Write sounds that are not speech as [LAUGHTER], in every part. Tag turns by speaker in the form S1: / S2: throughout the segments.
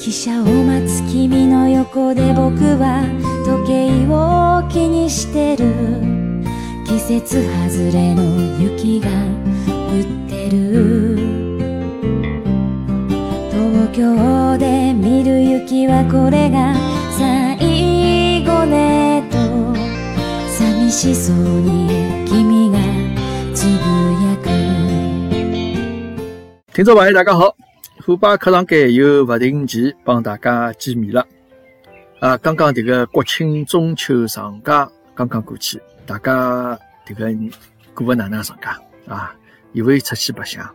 S1: 汽車を待つ君の横で僕は時計を気にしてる。季節外れの雪が降ってる。東京で見る雪はこれが最後ねと。寂しそうに君がつぶやく。
S2: 听众朋友，大家好！虎爸客堂间又不定期帮大家见面了。啊，刚刚迭个国庆中秋长假刚刚过去，大家迭个过个哪能长假啊？有没有出去白相？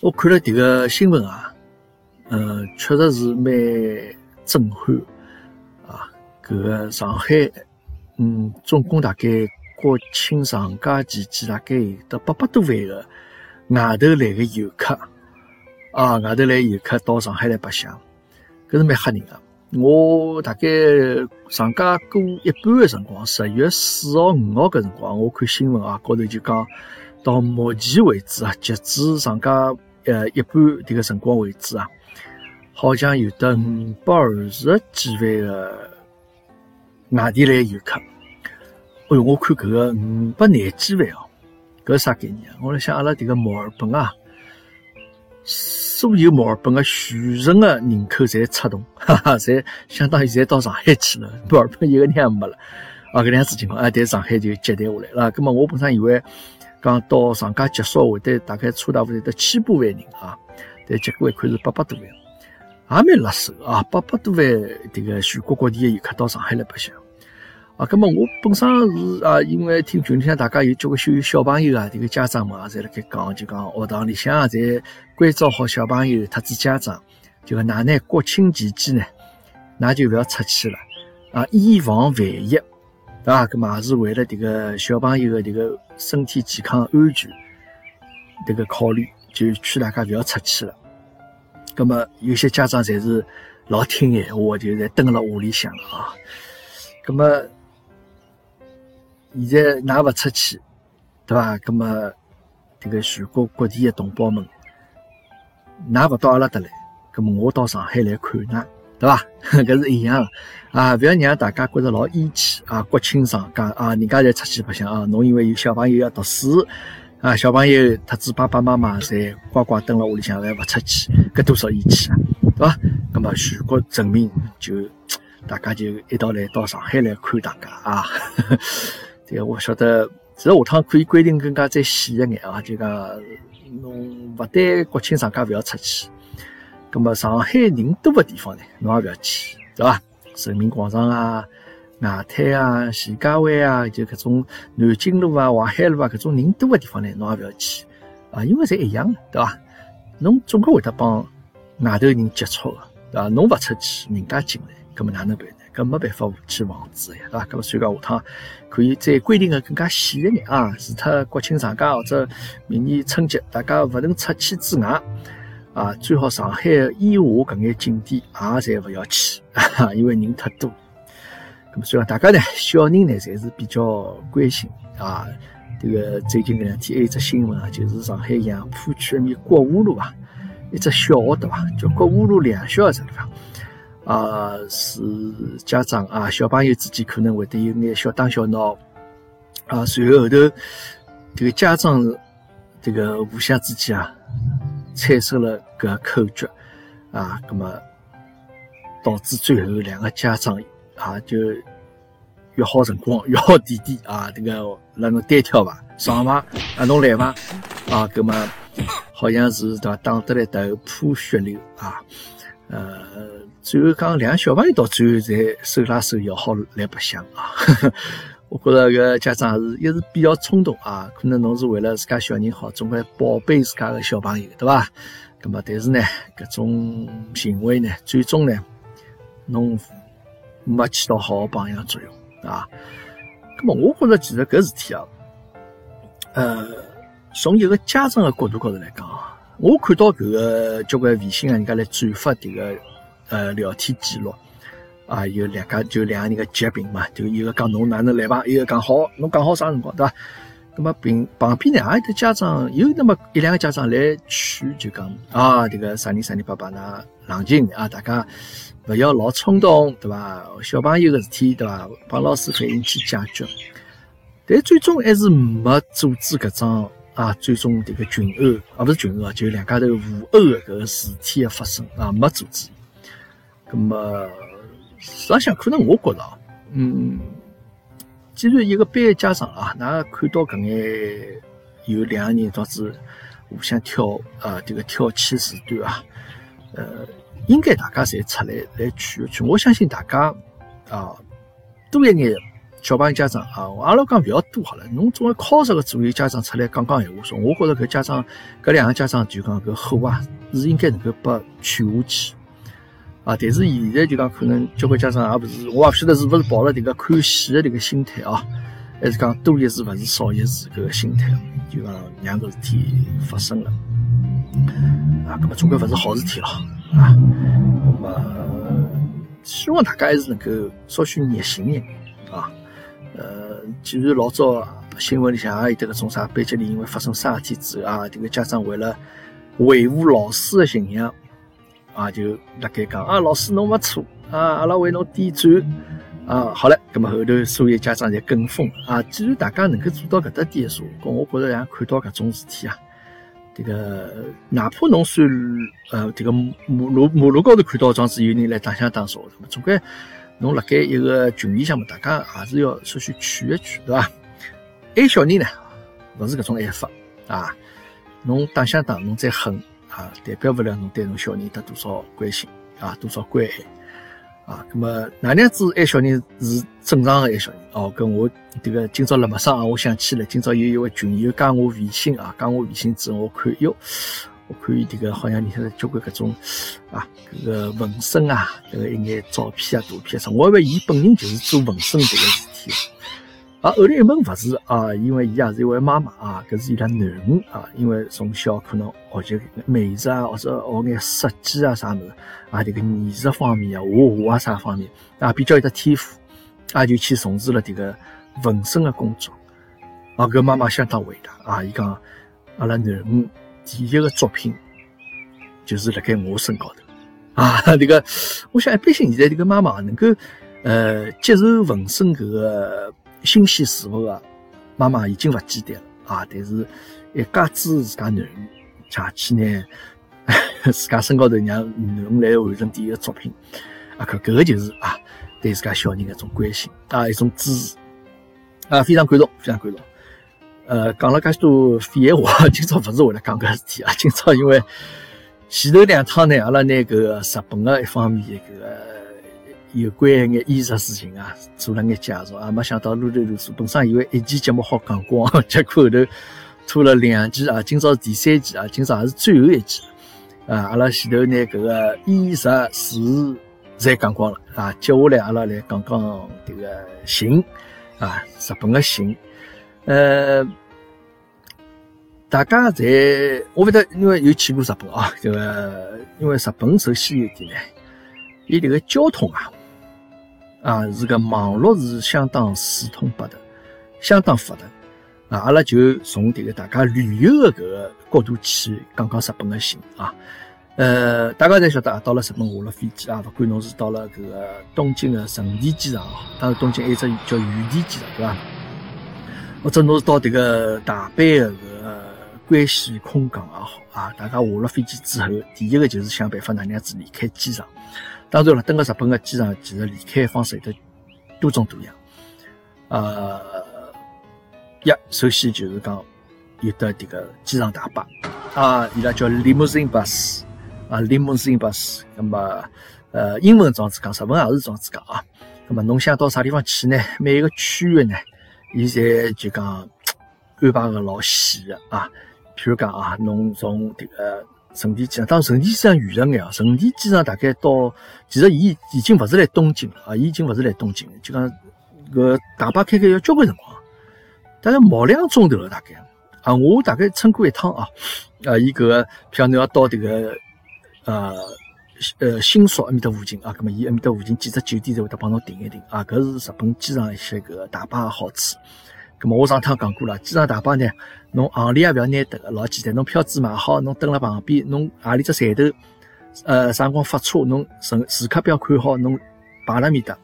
S2: 我看了迭个新闻啊，呃，确实是蛮震撼啊。搿个上海，嗯，总共大概国庆长假期间，大概有得八百多万个外头来个游客。啊，外头来游客到上海来白相，搿是蛮吓人个。我大概长假过一半个辰光，十月四号、五号搿辰光，我看新闻啊，高头就讲到目前为止啊，截止长假呃一半迭个辰光为止啊，好像有得五百二十几万个外地来游客。哎哟，我看搿个五百廿几万哦，搿啥概念啊？我辣想阿拉迭个墨尔本啊。所有墨尔本的全城的人口侪出动，[LAUGHS] 哈哈，侪相当于侪到上海去了。墨尔本一个人也没了，啊，搿样子情况啊，在上海就接待下来了。咁么我本身以为讲到长假结束会得大概差大会得千把万人啊，但结果一看是八百多万，也蛮辣手啊，八百多万迭个全国各地的游客到上海来白相。啊，咁么我本身是啊，因为听群里向大家有交关小小朋友啊，这个家长们啊，侪辣盖讲，就讲学堂里向啊，侪关照好小朋友，特子家长，就讲哪呢？国庆期间呢，那就不要出去了啊，以防万一，对吧？咁么也是为了这个小朋友的这个身体健康安全这个考虑，就劝大家不要出去了。咁么有些家长侪是老听闲话，就在蹲辣屋里向了啊。咁么。现在㑚勿出去，对伐？咁么，这个全国各地的同胞们，㑚勿到阿拉搭来，咁么我到上海来看㑚，对伐？[LAUGHS] 搿是一样啊！勿要让大家觉着老义气啊！国庆长假啊，人家侪出去白相啊，侬因为有小朋友要读书啊，小朋友特子爸爸妈妈侪乖乖蹲辣屋里向，侪勿出去，搿多少义气啊，对伐？咁么全国人民就大家就一道来到上海来看大家啊！[LAUGHS] 对个我晓得，其实下趟可以规定更加再细一眼啊，就讲侬勿但国庆长假勿要出去，葛么上海人多的地方呢，侬也勿要去，对伐？人民广场啊、外滩啊、徐家汇啊，就搿种南京路啊、淮海路啊，搿种人多的地方呢，侬也勿要去啊，因为侪一样的，对伐？侬总归会得帮外头人接触的，对伐？侬勿出去，人家进来，葛么哪能办？搿没办法去防止呀，对伐？搿么所以讲下趟可以再规定个更加细一点啊，除脱国庆长假或者明年春节，大家勿能出去之外，啊，最好上海以下搿眼景点也侪勿要去，[LAUGHS] 因为人太多。搿么所以讲大家呢，小人呢，侪是比较关心啊。这个最近搿两天还有一只新闻啊，就是上海杨浦区埃面国五路啊，一只小学对伐？叫国五路两小这地方。啊，是家长啊，小朋友之间可能会得有眼小打小闹啊，随后后头这个家长这个互相之间啊，产生了个口角啊，那么导致最后两个家长啊就约好辰光，约好地点啊，这个让侬单挑吧，上伐？啊，侬来伐？啊，那么好像是对伐？打得来头破血流啊，呃。最后讲，两个小朋友到最后才手拉手要好来白相啊！[LAUGHS] 我觉着搿家长是一是比较冲动啊，可能侬是为了自家小人好，总归宝贝自家的小朋友，对伐？咁么，但是呢，搿种行为呢，最终呢，侬没起到好榜样作用啊。咁么，我觉着其实搿事体啊，呃，从一个家长的角度高头来讲啊，我看到搿个交关微信啊，人家来转发迭个。呃，聊天记录啊，有两家就两个人个截屏嘛，就一个讲侬哪能来吧，一个讲好，侬讲好啥辰光对伐？咁么并旁边呢也有得家长，有那么一两个家长来劝，就讲啊，这个啥人啥人爸爸呢，冷静啊，大家勿要老冲动，对伐？小朋友个事体，对伐？帮老师反映去解决。但最终还是没阻止搿桩啊，最终这个群殴啊，勿是群殴，就两家头互殴个搿个事体个发生啊，没阻止。咁么，实际上可能我觉着，嗯。既然一个班的家长啊，那看到搿眼有两个人，导致互相挑啊，这个挑起事端啊，呃，应该大家侪出来来劝一劝。我相信大家啊，多一眼小朋友家长啊，阿拉讲勿要多好了，侬总归靠十个左右家长出来讲讲闲话，说我觉着搿家长搿两个家长就讲搿口啊，是应该能够拨劝下去。啊！但是现在就讲可能交关家长也勿是，我也勿晓得是勿是抱了迭个看戏的迭个心态啊，还是讲多一事勿是少一事搿个心态，就讲让搿事体发生了啊！搿么总归勿是好事体了啊！那么希望大家还是能够稍许热心一点啊！呃，既然老早新闻里向也有得搿种啥班级里因为发生啥事体之后啊，迭个家长为了维护老师的形象。啊，就辣盖讲啊，老师侬没错啊，阿拉为侬点赞啊。好了，咁么后头所有家长侪跟风啊。既然大家能够做到搿搭点数，咁我觉着像看到搿种事体啊，这个哪怕侬算呃这个马路马路高头看到桩子有人来打相打少，咁么总归侬辣盖一个群里向嘛，大家还是要稍许劝一劝，对伐？爱小人呢，勿是搿种爱法啊，侬打相打，侬再狠。啊，代表不了侬对侬小人得多少关心啊，多少关爱啊。那么哪样子爱小人是正常的爱小人哦？跟我这个今朝辣陌上啊，我想起来，今朝有一位群友加我微信啊，加我微信之后，我看哟，我看伊这个好像你现在交关各种啊，这个纹身啊，这个一眼照片啊、图片啥，我以为伊本人就是做纹身这个事体。啊，后来一问勿是啊，因为伊也是一位妈妈啊，搿是伊拉囡恩啊，因为从小可能学习美术啊，或者学眼设计啊啥物事啊，这个艺术方面啊，画画啊啥方面啊，比较有得天赋，啊就去从事了这个纹身的工作。啊，搿妈妈相当伟大啊，伊讲阿拉囡恩第一个作品就是辣盖我身高头啊，[LAUGHS] 这个我想一般性现在这个妈妈能够呃接受纹身搿个。新鲜事物啊，妈妈已经勿记得了啊！但是一家子自家囡恩下去呢，自家身高头让囡恩来完成第一个作品啊，搿搿个就是啊，对自家小人一种关心啊，一种支持啊，非常感动，非常感动。呃，讲了介许多废话，今朝勿是为了讲搿事体啊，今朝因为前头两趟呢，阿拉拿搿个日本个一方面搿个。有关一眼艺术事情啊，做了眼介绍啊，没想到路头撸数，本身以为一期节目好讲光，[LAUGHS] 结果后头拖了两期啊，今朝是第三期啊，今朝也是最后一期啊，阿拉前头拿搿个艺术史侪讲光了啊，接下来阿拉来讲讲这个行啊，日本的行，呃，大家在我不得，因为有去过日本啊，这个因为日本首先一点呢，伊这个交通啊。啊，是个网络是相当四通八达，相当发达。啊，阿拉就从这个大家旅游的搿个角度去讲讲日本的行啊。呃，大家侪晓得啊，到了日本下了飞机啊，勿管侬是到了搿个东京的成田机场啊，当然东京还有只叫羽田机场，对伐？或者侬是到这个大阪的搿个关西空港也好啊，大家下了飞机之后，第一个就是想办法哪能样子离开机场。当然了，登个日本个机场，其实离开方式有得多种多样。呃，一首先就是讲有的这个机场大巴啊，伊拉叫 limousine bus 啊，limousine bus。那么呃，英文这样子讲，日文也是这样子讲啊。那么侬想到啥地方去呢？每一个区域呢，伊在就讲安排个老细个啊。譬如讲啊，侬从这个。成田机场，当然成田机场远了眼啊。成田机场大概到，其实伊已经勿是来东京了啊，伊已经勿是来东京了。就讲搿大巴开开要交关辰光，大概毛两钟头了大概。啊，我大概乘过一趟啊，啊，伊搿个票侬要到迭个呃呃新宿埃面搭附近啊，葛末伊埃面搭附近几只酒店才会得帮侬订一订啊。搿是日本机场一些搿大巴个好处。咁么我上趟讲过了，机场大巴呢，侬行李也勿要拿得个，老简单，侬票子买好，侬蹲辣旁边，侬何里只站头，呃，啥辰光发车，侬乘时刻表看好，侬摆辣面搭，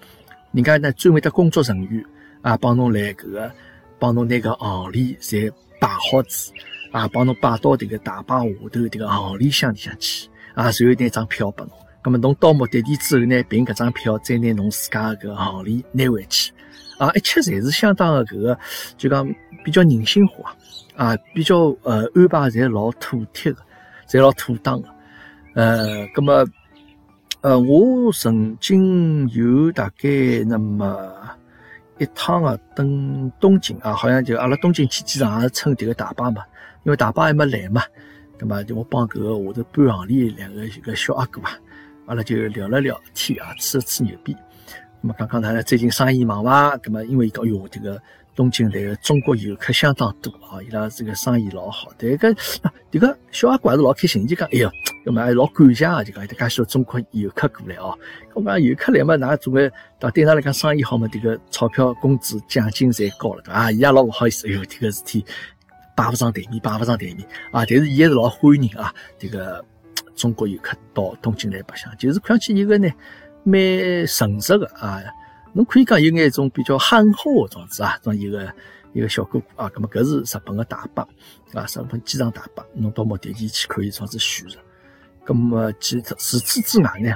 S2: 人家呢专门的工作人员啊，帮侬来搿个，帮侬拿个行李侪摆好子，啊，帮侬摆到迭个大巴下头迭个行李箱里向去，啊，随后拿张票拨侬，咁么侬到目的地之后呢，凭搿张票再拿侬自家个行李拿回去。啊，一切侪是相当的搿个，就讲比较人性化，啊，比较呃安排侪老妥帖的，侪老妥当的。呃，葛么，呃，我曾经有大概那么一趟啊，登东京啊，好像就阿拉东京去机场也是乘迭个大巴嘛，因为大巴还没来嘛，葛么就我帮搿个下头搬行李两个一个小阿哥啊，阿拉就聊了聊天啊，吹了吹牛逼。那么刚刚呢，最近生意忙伐？那么因为讲哟，这个东京来个中国游客相当多啊，伊拉这个生意老好。这个啊，这个小阿还是老开心，就讲哎哟，那么还老感谢啊，就讲有介许多中国游客过来哦。我讲游客来嘛，那总归到对他来讲生意好嘛，这个钞票、工资、奖金侪高了，对伐？伊也老不好意思，哎哟，这个事体摆不上台面，摆不上台面啊。但是伊还是老欢迎啊，这个中国游客到东京来白相，就是看上去一个呢。蛮诚实的啊，侬可以讲有眼一种比较憨厚的种子啊，种一个一个小哥哥啊，咁么搿是日本的大巴啊，日本机场大巴，侬到目的地去可以种子选择。咁么其除此之外呢，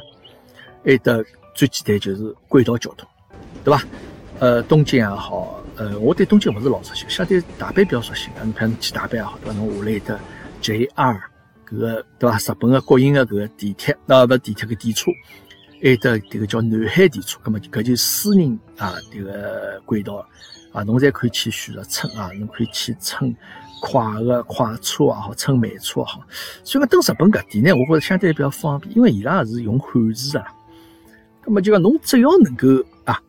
S2: 还得最简单就是轨道交通，对伐？呃，东京也好，呃，我对东京勿是老熟悉，相对大阪比较熟悉。你譬如去大阪也好，对伐？侬下来有得 JR 搿个对伐？日本的国营的搿个地铁，那勿地铁个电车。还得迭个叫南海电车，葛末搿就私人啊迭个轨道啊，侬侪可以去选择乘啊，侬可以去乘快个快车也好，乘慢车也好。所以讲登日本搿点呢，我觉着相对比较方便，因为伊拉是用汉字啊。葛末就讲侬只要能够啊，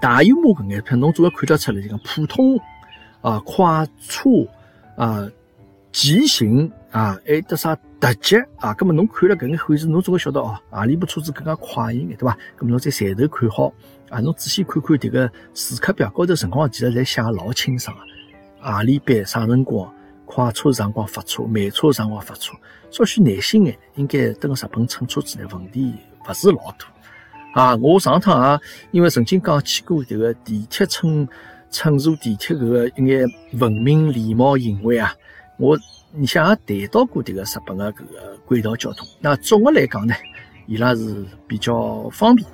S2: 大有码搿眼片，侬总要看得出来，就讲普通啊快车啊。骑行啊，还有得啥特急啊？咁么侬看了搿眼汉字，侬总归晓得哦，何里部车子更加快一眼，对伐？咁么侬在站头看好啊，侬仔细看看迭个时刻表高头辰光，其实侪写老清爽个，何里班啥辰光，快车辰光发车，慢车辰光发车，稍许耐心眼，应该等日本乘车子呢，问题勿是老多啊。我上趟啊，因为曾经讲去过迭个地铁乘乘坐地铁搿个一眼文明礼貌行为啊。我你像也谈到过这个日本的搿个轨道交通，那总的来讲呢，伊拉是比较方便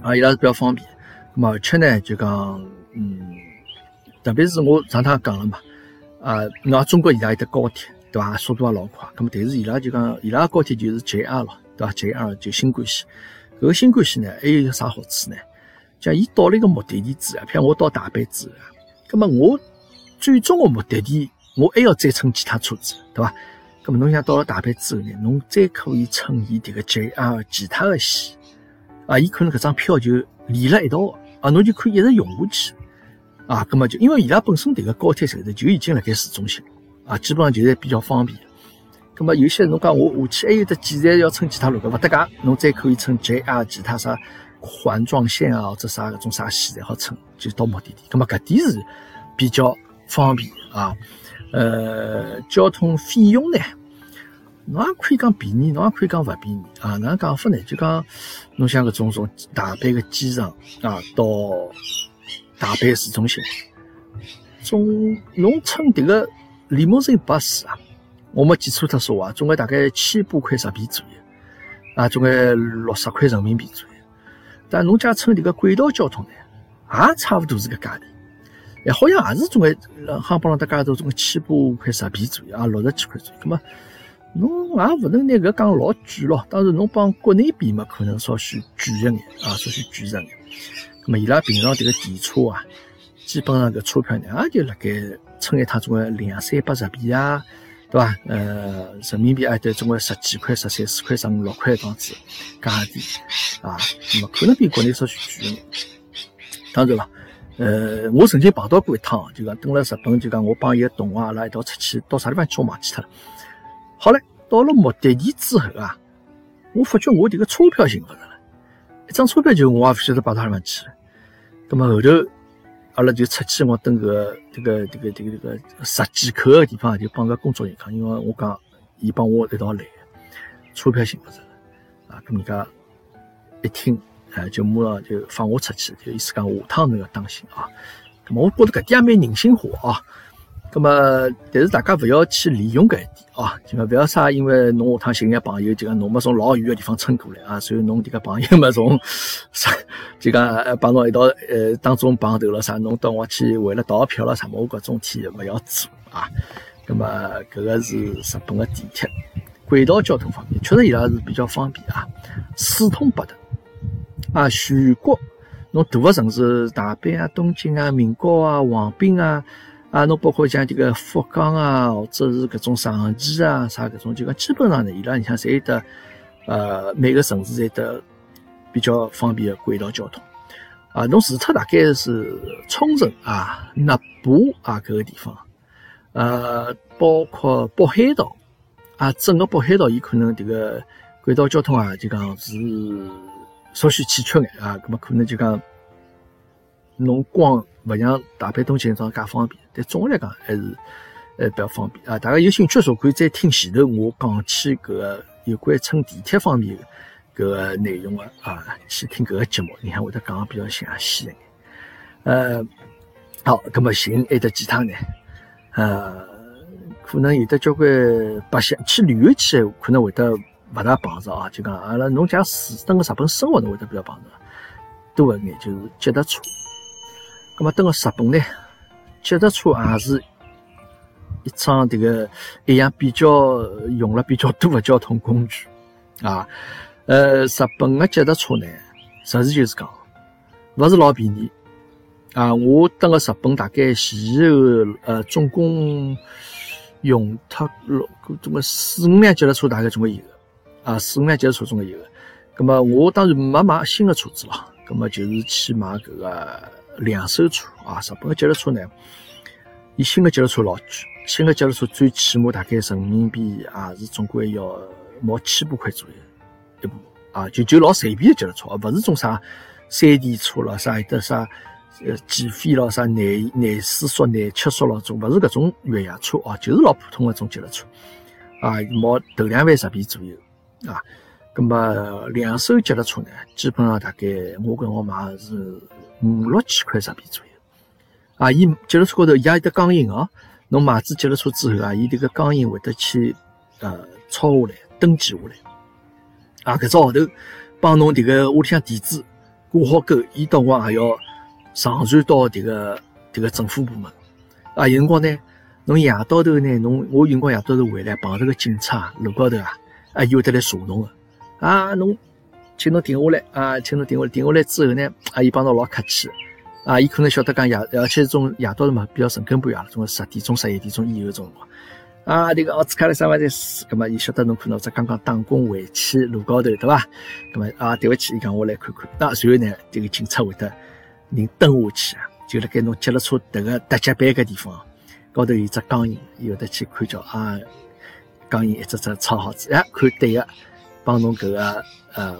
S2: 啊，伊拉是比较方便。那么而且呢，就讲嗯，特别是我上趟讲了嘛，啊，那中国伊拉有得高铁，对伐？速度也老快。那么但是伊拉就讲，伊拉高铁就是 JR 了，对伐？JR 就新干线。搿个新干线呢，还有啥好处呢？像伊到了一个目的地之后，譬如我到大阪之后，那么我最终的目的地。我还要再乘其他车子，对伐？那么侬想到了大阪之后呢，侬再可以乘伊迭个 JR 其他的线，啊，伊可能搿张票就连了一道，啊，侬就可以一直用下去，啊，那么就因为伊拉本身迭个高铁站头就已经辣盖市中心，啊，基本上就是比较方便。那么有些侬讲我下去还有得几站要乘其他路，搿勿搭界，侬再可以乘 JR 其他啥环状线啊，或者啥搿种啥线侪好乘，就到目的地。那么搿点是比较方便啊。呃，交通费用呢，侬也可以讲便宜，侬也可以讲勿便宜啊。哪能讲法呢？就讲侬像搿种从大阪个机场啊到大阪市中心，从侬乘迭个李莫森巴士啊，我没记错特说话，总归大概千把块日币左右啊，总归六十块人民币左右。但侬假乘迭个轨道交通呢，也差勿多是搿价钿。哎，好像也是总归航班上大家都总归千把块十币左右啊，六十几块左右。那么侬也勿能拿搿讲老贵咯。当然侬帮国内比嘛，可能稍许贵一眼啊，稍许贵一眼。那么伊拉平常迭个电车啊，基本上搿车票呢，也就辣盖乘一趟总归两三百日币啊，对伐？呃，人民币也得总归十几块、十三四块、十五六块这样子价钿啊。那么可能比国内稍许贵一眼。当然了。呃，我曾经碰到过一趟，就讲登了日本，就讲我帮一个同学阿拉一道出去，到啥地方去我忘记脱了。好嘞，到了目的地之后啊，我发觉我这个车票寻勿着了，一张车票就我也勿晓得摆到啥地方去了。那么后头阿拉就出去，我等个这个这个这个这个十几口个地方，就帮个工作人员讲，因为我讲，伊帮我一道来，车票寻勿着，啊，咁人家一听，啊，就马上就放我出去，就意思讲下趟侬要当心啊。咁么，我觉着搿点也蛮人性化啊。咁么，但是大家勿要去利用搿一点啊，就讲勿要啥，因为侬下趟寻眼朋友，就讲侬没从老远个地方乘过来啊，所以侬迭个朋友没从啥，就讲帮侬一道呃当中碰头了啥，侬到我去为了逃票了啥么，我搿种体勿要做啊。咁么，搿个是日本个地铁轨道交通方面，确实伊拉是比较方便啊，四通八达啊，全国侬大个城市，大阪啊、东京啊、名古啊、横滨啊。啊，侬包括像这个福冈啊，或者是搿种长崎啊，啥搿种，就讲基本上呢，伊拉你像侪有得，呃，每个城市侪得比较方便的轨道交通。啊，侬除脱大概是冲绳啊、日部啊搿个地方，呃，包括北海道啊，整个北海道伊可能迭个轨道交通啊，就讲是稍许欠缺眼啊，葛么可能就讲侬光。勿像大阪、东京这样介方便，但总的来讲还是呃比较方便啊。大家有兴趣时候可以再听前头我讲起搿个有关乘地铁方面搿个内容的啊，去听搿个节目，你看会得讲比较详细一点。呃，好，葛么行，还得其他呢？呃，可能有的交关白相去旅游去，可能会得勿大碰着啊。就讲阿拉侬假使等个日本生活，侬会得比较碰着多一眼，就是脚踏车。那么，等个日本呢，脚踏车也是一桩这个一样比较用了比较多的交通工具啊。呃，日本的脚踏车呢，实事求是讲，勿是老便宜啊。我等个日本大概前后呃，总共用脱了总共四五辆脚踏车，大概总归有啊，四五辆脚踏车总归有个。那么，我当然没买新的车子了，那么就是去买搿个。两手车啊，日本的脚踏车呢，伊新的脚踏车老贵，新的脚踏车最起码大概人民币也是总归要毛千把块左右一部啊，就就老随便的脚踏车，而勿是种啥山地车了，啥有的啥呃减肥了，啥内内四速、内七速了种，勿是搿种越野车啊，就是老普通的种脚踏车啊，毛头两万日币左右啊，咁么两手脚踏车呢，基本上大概我跟我买是。五六千块日币左右，啊，伊脚踏车高头也有得钢印哦。侬买子脚踏车之后啊，伊迭个钢印会得去呃抄下来，登记下来。啊，搿只号头帮侬迭个屋里向地址挂好钩，伊到辰光还要上传到迭个迭个政府部门。啊，有辰光呢，侬夜到头呢，侬我有辰光夜到头回来碰着个警察路高头啊，啊，有的来查侬个。啊，侬。请侬停下来啊！请侬停下来，停下来之后呢，啊，伊帮侬老客气啊，伊可能晓得讲夜，而且种夜到了嘛，比较深更半夜了，种十点钟、十一点钟以后种辰光啊，这个奥兹卡的三万在死，葛么伊晓得侬可能在刚刚打工回去路高头，对伐？葛么啊，对勿起，伊讲我来看看。那随后呢，这个警察会得人蹲下去啊，就辣盖侬接了车迭个踏脚板个地方，高头有只钢印，有的去看叫啊，钢印一只只抄好子，哎，看对个，帮侬搿个呃。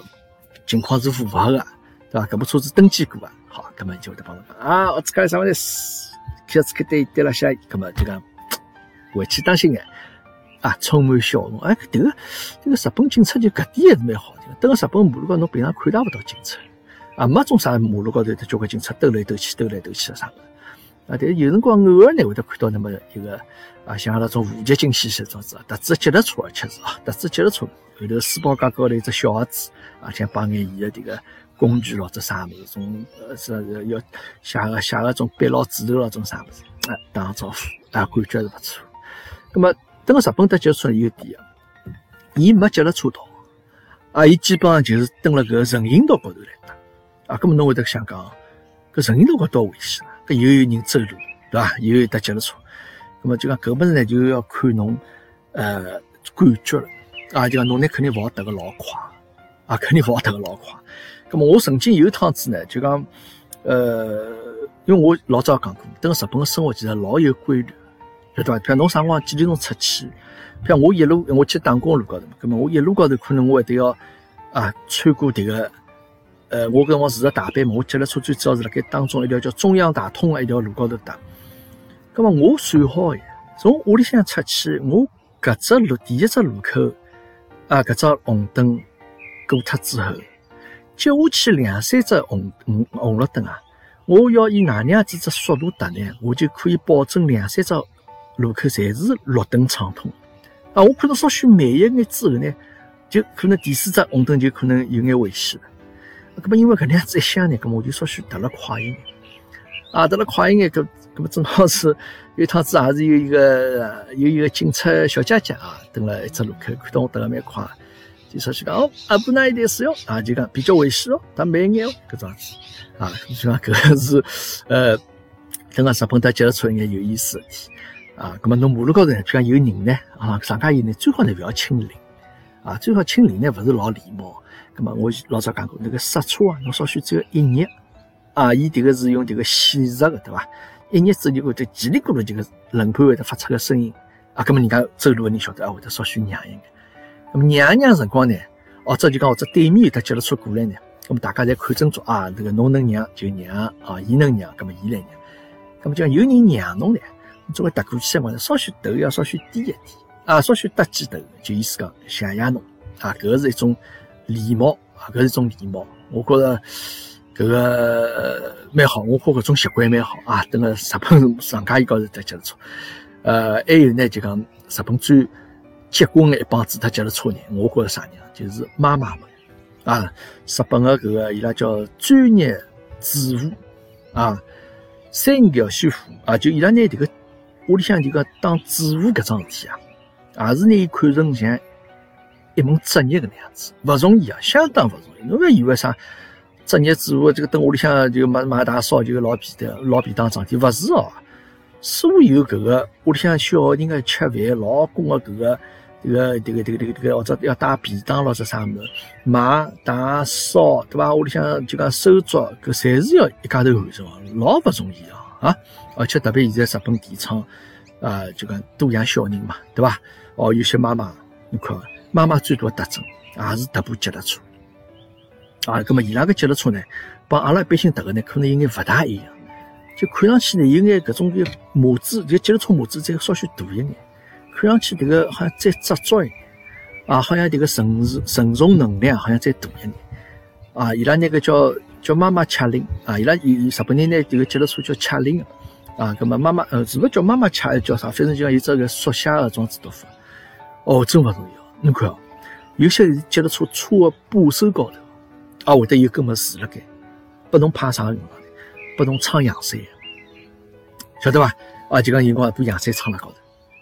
S2: 情况是符合的，对吧？搿部车子登记过啊，好，搿么就会得帮侬讲啊，我自家上万的开车开对对了下，搿么就讲回去当心眼啊，充满笑容。哎，迭个迭个日本警察就搿点还是蛮好的。等个日本马路高头，侬平常看到勿到警察啊，没种啥马路高头的交关警察兜来兜去、兜来兜去的啥啊。但是有辰光偶尔呢会得看到那么一个啊，像阿拉种户籍警系些种子，特子脚踏车而且是啊，特子脚踏车。后头书包架高头一只小孩子，啊，像帮眼伊个迭个工具咯，这啥物事，种呃是要写个写个种笔老纸头咯，种啥物事，哎，打个招呼，啊，感觉是不错。那么，等个日本搭脚踏车有点啊，伊没脚踏车道，啊，伊基本上就是登了搿人行道高头来搭，啊，搿么侬会得想讲，搿人行道高多危险啊，又有人走路，对伐？又有搭脚踏车，那么就讲搿物事呢，就要看侬呃感觉了。啊，就讲侬呢肯定勿好踏个老快，啊，肯定勿好踏个老快。那么我曾经有一趟子呢，就讲，呃，因为我老早讲过，等日本个生活其实老有规律，晓得伐？譬如侬啥辰光几点钟出去，譬如我一路我去打工路高头嘛，咁么我一路高头可能我还得要啊穿过迭个呃，我搿辰光住在大班嘛，我脚踏车最主要是辣盖当中一条叫中央大通的一条路高头踏。葛末我算好个，从屋里向出去，我搿只路第一只路口啊，搿只红灯过脱之后，接下去两三只红红红绿灯啊，我要以哪能样子只速度踏呢？我就可以保证两三只路口侪是绿灯畅通。啊，我可能稍许慢一眼之后呢，就可能第四只红灯就可能有眼危险了。那么因为搿能样子一想呢，咁么我就稍许踏了快一眼。啊，踏了快一眼，搿搿么正好是有趟子也是有一个有一个警察小姐姐啊，等了一只路口，看到我踏了蛮快，就稍许讲哦，啊不那一点事哟，啊就讲比较危险哦，踏慢一眼哦，搿桩子啊，就讲搿个是呃，等个日本踏脚踏车一眼有意思事体啊。咁么侬马路高头呢，譬如讲有人呢，啊上加有呢，最好呢勿要亲临啊，最好亲临呢勿是老礼貌。咁么我老早讲过，那个刹车啊，侬稍许只要一捏，啊，伊迭个是用迭个显示个，对伐？一捏之后就会得叽里咕噜，这个轮盘会得发出个声音，啊，咁么人家走路个人晓得啊，会得稍许让一眼。咁么让一让辰光呢，哦，这就讲或者对面有搭脚踏车过来呢，咁么大家侪看清楚啊，这个侬能让就让，啊，伊能让，咁么伊来让。咁么讲有人让侬呢，侬总归踏过去辰光，稍许头要稍许低一点，啊，稍许搭几头，就意思讲谢谢侬，啊，搿个是一种。礼貌啊，搿是一种礼貌，我觉着搿个蛮好，我觉搿种习惯蛮好啊。等个日本上家伊高头踏脚踏车，呃，还有呢，就讲日本最结棍的一帮子踏脚踏车人，我觉着啥人啊就是妈妈们啊。日本的搿个伊拉叫专业主妇啊，三条修妇啊，就伊拉拿迭个屋里向就讲当主妇搿桩事体啊，也是拿伊看成像。一门职业搿能样子，勿容易啊，相当勿容易。侬勿以为啥职业主妇这个等屋里向就买买大烧就老便当老便当桩事体，勿是哦。所有搿个屋里向小人个吃饭，老公个搿个迭个迭个迭个迭个迭个或者要带便当咯，者啥物事买大烧对伐？屋里向就讲收租，搿侪是要一家头完成，老勿容易啊啊！而且特别现在日本提倡啊，就讲多养小人嘛，对伐？哦，有些妈妈你看。妈妈最大的特征也是踏部脚踏车啊，咁么伊拉个脚踏车呢，帮阿拉一般性踏个呢，可能有眼勿大一样，就看上去呢，有眼搿种个模子，就脚踏车模子再稍许大一眼，看上去迭个好像再执着一点。啊，好像迭个承受承重能量好像再大一点。啊，伊拉那个叫叫妈妈恰铃啊，伊拉日本人呢迭个脚踏车叫恰铃啊，咁么妈妈呃是勿叫妈妈恰还是叫啥？反正就讲有只个缩写个种子读法，哦，真勿容易。侬看哦，有些是脚踏车车个把手高头，啊，会得有根么竖辣盖，拨侬怕啥用场呢？拨侬撑阳伞，晓得伐？啊，就讲有光把阳伞撑辣高头。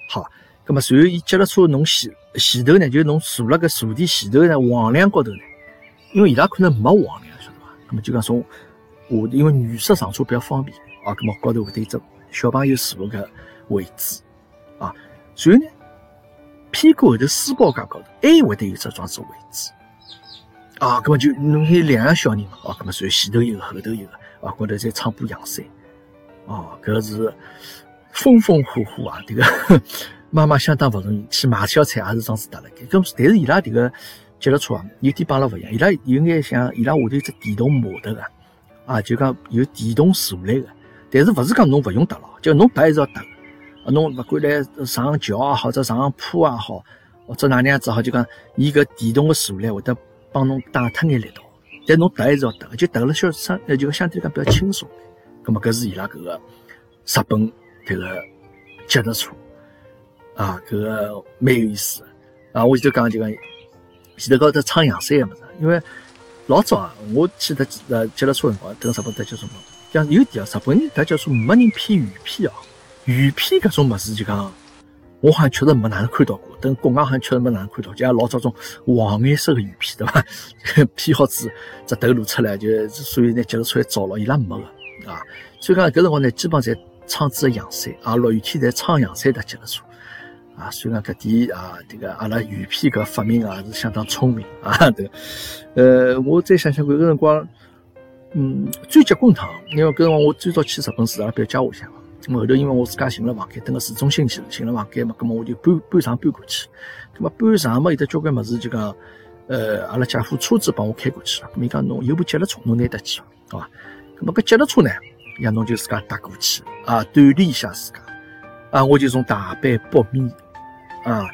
S2: 好，那么随后伊脚踏车侬前前头呢，就侬坐辣个坐垫前头呢，横梁高头呢，因为伊拉可能没横梁，晓得伐？那么就讲从下，因为女士上车比较方便，啊，那么高头会得一只小朋友坐个位置，啊，随后呢。屁股后头书包架高头还会得有只装置位置啊，搿么就侬有两个小人嘛，哦，搿么算前头一个后头一个，啊，高头再撑把阳伞，哦，搿个是风风火火啊，这个妈妈相当勿容易，去买小菜也是装子搭辣盖，搿但是伊拉迭个脚踏车啊，有点帮阿拉勿一样，伊拉有眼像伊拉下头有只电动摩托个，啊，就讲有电动助力个，但是勿是讲侬勿用搭咯，就侬搭还是要搭。啊，侬勿管来上桥啊，或者上坡也，好，或者哪能样子好，就讲伊搿电动个助力会得帮侬打脱眼力道，但侬踏还是要踏，就踏了相相，就相对来讲比较轻松。咁么搿是伊拉搿个日本迭个脚踏车啊，搿个蛮有意思啊。我前头讲就讲前头高头撑阳伞个物事，因为老早啊，我去踏呃脚踏车辰光，等日本踏脚踏车，讲有点啊，日本人踏脚车没人骗雨披哦。雨披搿种物事就讲，我好像确实没哪能看到过。等国外好像确实没哪能看到，就像老早种黄颜色的雨披，对伐？[LAUGHS] 披好子只头露出来，就所以呢，脚踏车照了，伊拉没个啊。所以讲搿辰光呢，基本上侪撑子的阳伞啊，落雨天侪撑阳伞搭脚踏车啊。所以讲搿点啊，这个阿拉雨披搿发明啊是相当聪明啊。[LAUGHS] 对，呃，我再想想看，搿辰光，嗯，最结棍趟，因为搿辰光我最早去日本是阿拉表家屋里向。后头因为我自家寻了房间，等个市中心去了，寻了房间嘛，咁么我就搬搬上搬过去。咁么搬上嘛，有得交关物事就讲，呃，阿拉姐夫车子帮我开过去了。咁伊讲侬有部脚踏车，侬拿得去？好伐？咁么搿脚踏车呢，让侬就自家踏过去啊，锻炼一下自家。啊，我就从大阪北面啊，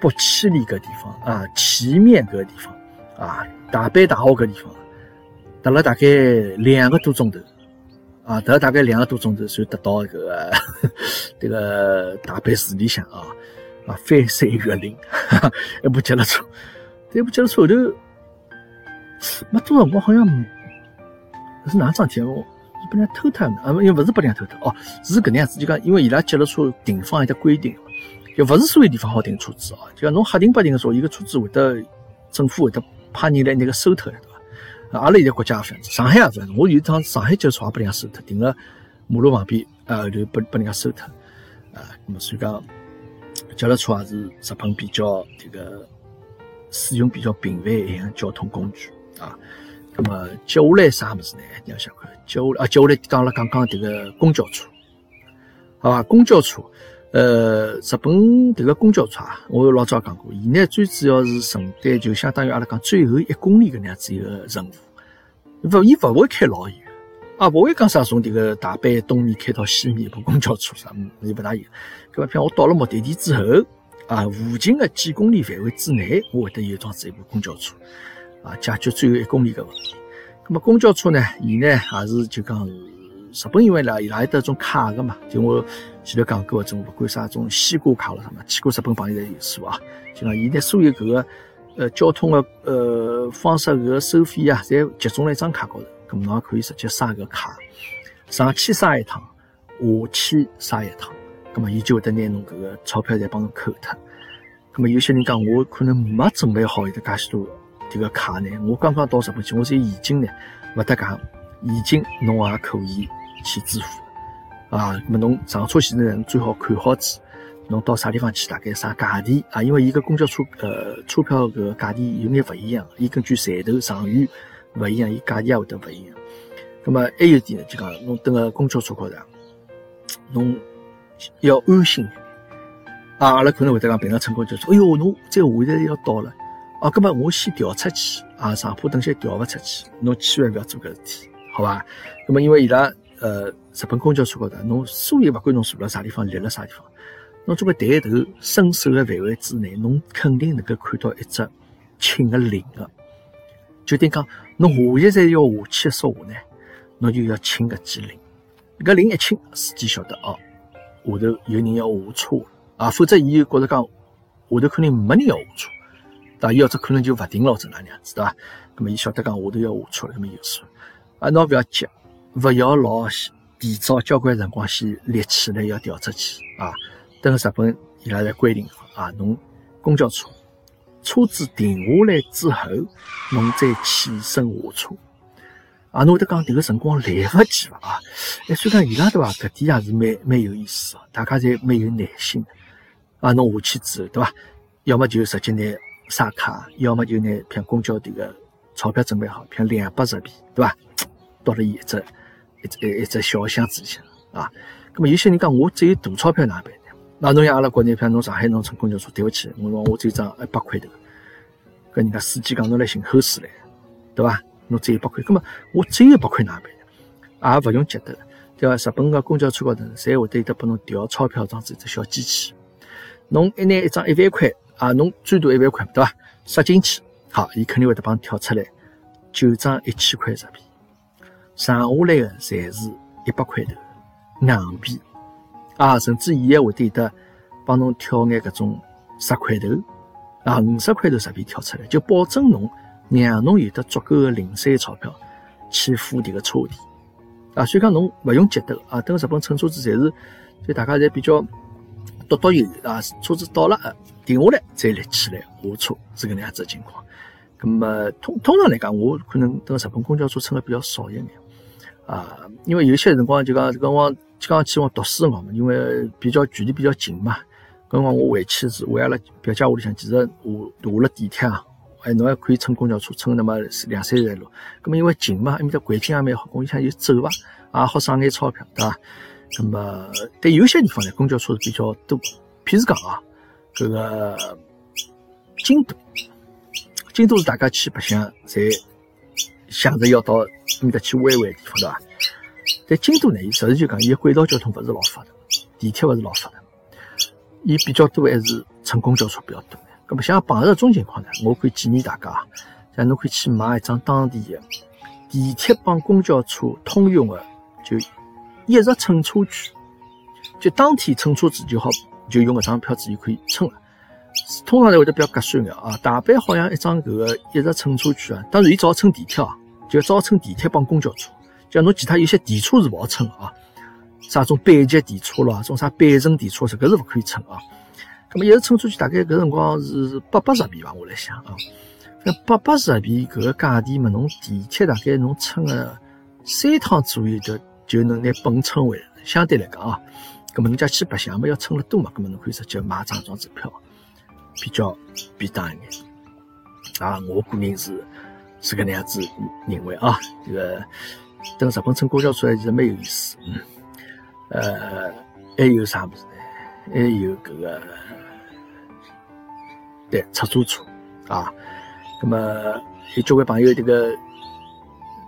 S2: 北七里搿地方啊，前面搿地方啊，大阪大学搿地方，踏了大概两个多钟头啊，踏了大概两个多钟头，就得到搿个迭个大阪市里向啊啊，翻山越岭，一部脚踏车。这部脚踏车后头没多少辰光，好像是哪桩事体？我被人偷脱啊！因为勿是被人偷脱哦，是搿能样子。就讲，因为伊拉脚踏车停放有得规定，就勿是所有地方好停车子哦。就讲侬瞎停八停的时候，伊个车子会得政府会得派人来拿个收脱，对伐？阿拉现在国家也这样子，上海也这样子。我有一趟上海脚踏车也被人家收脱，停了马路旁边，啊，后头被被人家收脱。啊，那么所以讲，脚踏车也是日本比较这个。使用比较频繁一样交通工具啊，那么接下来啥物事呢？你要想看，接下来啊，接下来讲了刚刚这个公交车，好吧？公交车，呃，日本这个公交车啊，我老早讲过，伊呢最主要是承担就相当于阿拉讲最后一公里搿能样子一个任务，勿，伊勿会开老远，啊，勿会讲啥从这个大阪东面开到西面一部公交车啥，伊勿大有。搿么，譬如我到了目的地之后。啊，附近的几公里范围之内，我会得有装置一部公交车，啊，解决最后一公里的问题。那么公交车呢，伊呢也是就讲日本因为，伊拉有得种卡的嘛，就我前头讲过，种不管啥种西瓜卡了什么，去过日本朋友侪有数啊。就讲现在所有搿个呃交通的呃方式搿个收费啊，侪集中辣一张卡高头，咁侬也可以直接刷搿卡，上去刷一趟，下去刷一趟。咁么，伊就会得拿侬搿个钞票再帮侬扣脱。咁么，有些人。讲我可能没准备好有得介许多迭个卡呢。我刚刚到日本去，我只有现金呢，勿得讲现金侬也可以去支付。啊，那么侬上车前头最好看好子，侬到啥地方去，大概啥价钿啊？因为伊个公交车呃车票搿价钿有眼勿一样，伊根据站头长远勿一样，伊价钿也会得勿一样。咁么还有一点就讲侬等个公交车高头，侬。要安心啊！阿拉可能会得讲平常乘公交车，哎哟，侬再下来要到了啊！搿么我先调出去啊，上铺等歇调勿出去，侬千万勿要做搿事体，好伐？搿么因为伊拉呃日本公交车高头，侬所有勿管侬坐辣啥地方，立辣啥地方，侬做个抬头伸手个范围之内，侬肯定能够看到一只轻个铃个，就等于讲侬下一站要下去的说话呢，侬就要轻搿记铃，搿铃一轻，司机晓得哦。下头有人要下车啊，否则伊就觉着讲下头肯定没人要下车，对伐？伊要这可能就勿停了，这哪能样子，对伐？那么伊晓得讲下头要下车了，那么有数啊，侬勿要急，勿要老提早交关辰光先立起来要调出去啊。等日本伊拉在规定好啊，侬公交车车子停下来之后，侬再起身下车。啊，侬会得讲迭个辰光来勿及伐？啊，哎，所以讲伊拉对伐？搿点也是蛮蛮有意思哦，大家侪蛮有耐心的。啊，侬下去之后对伐？要么就直接拿刷卡，要么就拿像公交迭个钞票准备好，像两百日币对伐？到了伊一只一只一只小箱子里向啊。那么有些人讲我只有大钞票哪办呢？那侬像阿拉国内，像侬上海侬乘公交车，对勿起，我讲我只有张一百块头，搿人家司机讲侬来寻后事来，对伐？侬只有一百块，那么我只有一百块哪办呢？也勿用急的，对伐？日本个公交车高头，侪会得有得拨侬调钞票装置一只小机器。侬一拿一张一万块啊，侬最多一万块，对伐？塞进去，好，伊肯定会得帮侬跳出来九张一千块日币，剩下来个侪是一百块头硬币啊，甚至伊还会得得帮侬挑眼搿种十块头啊，五十块头日币挑出来，就保证侬。让侬有得足够的零散钞票去付迭个车钿啊，所以讲侬勿用急得啊。等日本乘车子侪是，就大家侪比较笃笃有啊。车子到了停下来再立起来下车是搿能样子情况。咁么通通常来讲，我可能等日本公交车乘的比较少一点啊，因为有些辰光就讲辰光就讲去我读书辰光嘛，因为比较距离比较近嘛。搿辰光我回去是回阿拉表姐屋里向，其实下下了地铁啊。哎，侬还可以乘公交车，乘那么两三站路。咁么因为近嘛，埃面搭环境也蛮好，公里向就走伐，也好省眼钞票，对伐？咁么，但有些地方呢，公交车是比较多。譬如讲啊，搿个京都，京都是大家去白相，侪想着要到埃面搭去玩玩地方，对伐？但京都呢，伊实事求讲，伊个轨道交通勿是老发达，地铁勿是老发达，伊比较多还是乘公交车比较多。咁么像碰着搿种情况呢，我可以建议大家，像侬可以去买一张当地的地铁帮公交车通用的，就一日乘车券，就当天乘车子就好，就用搿张票子就可以乘了。通常呢会得比较合算个啊，大阪好像一张搿个一日乘车券啊，当然伊只好乘地铁啊，就只好乘地铁帮公交车。像侬其他有些电车是勿好乘啊，啥种阪急电车咯，种啥阪神电车，搿是勿可以乘啊。咁么一日乘出去大概搿辰光是八百日币吧，我来想啊，那八百日币搿个价钿嘛，侬地铁大概侬乘个三趟左右就就能拿本乘回来。相对来讲啊，搿么人家去白相嘛要乘了多嘛，咁么侬可以直接买张张支票，比较便当一眼。啊，我个人是是搿能样子认为啊，这个。等日本乘公交车还是蛮有意思，嗯，呃，还有啥物事呢？还有搿个，对，出租车啊。那么有交关朋友，这个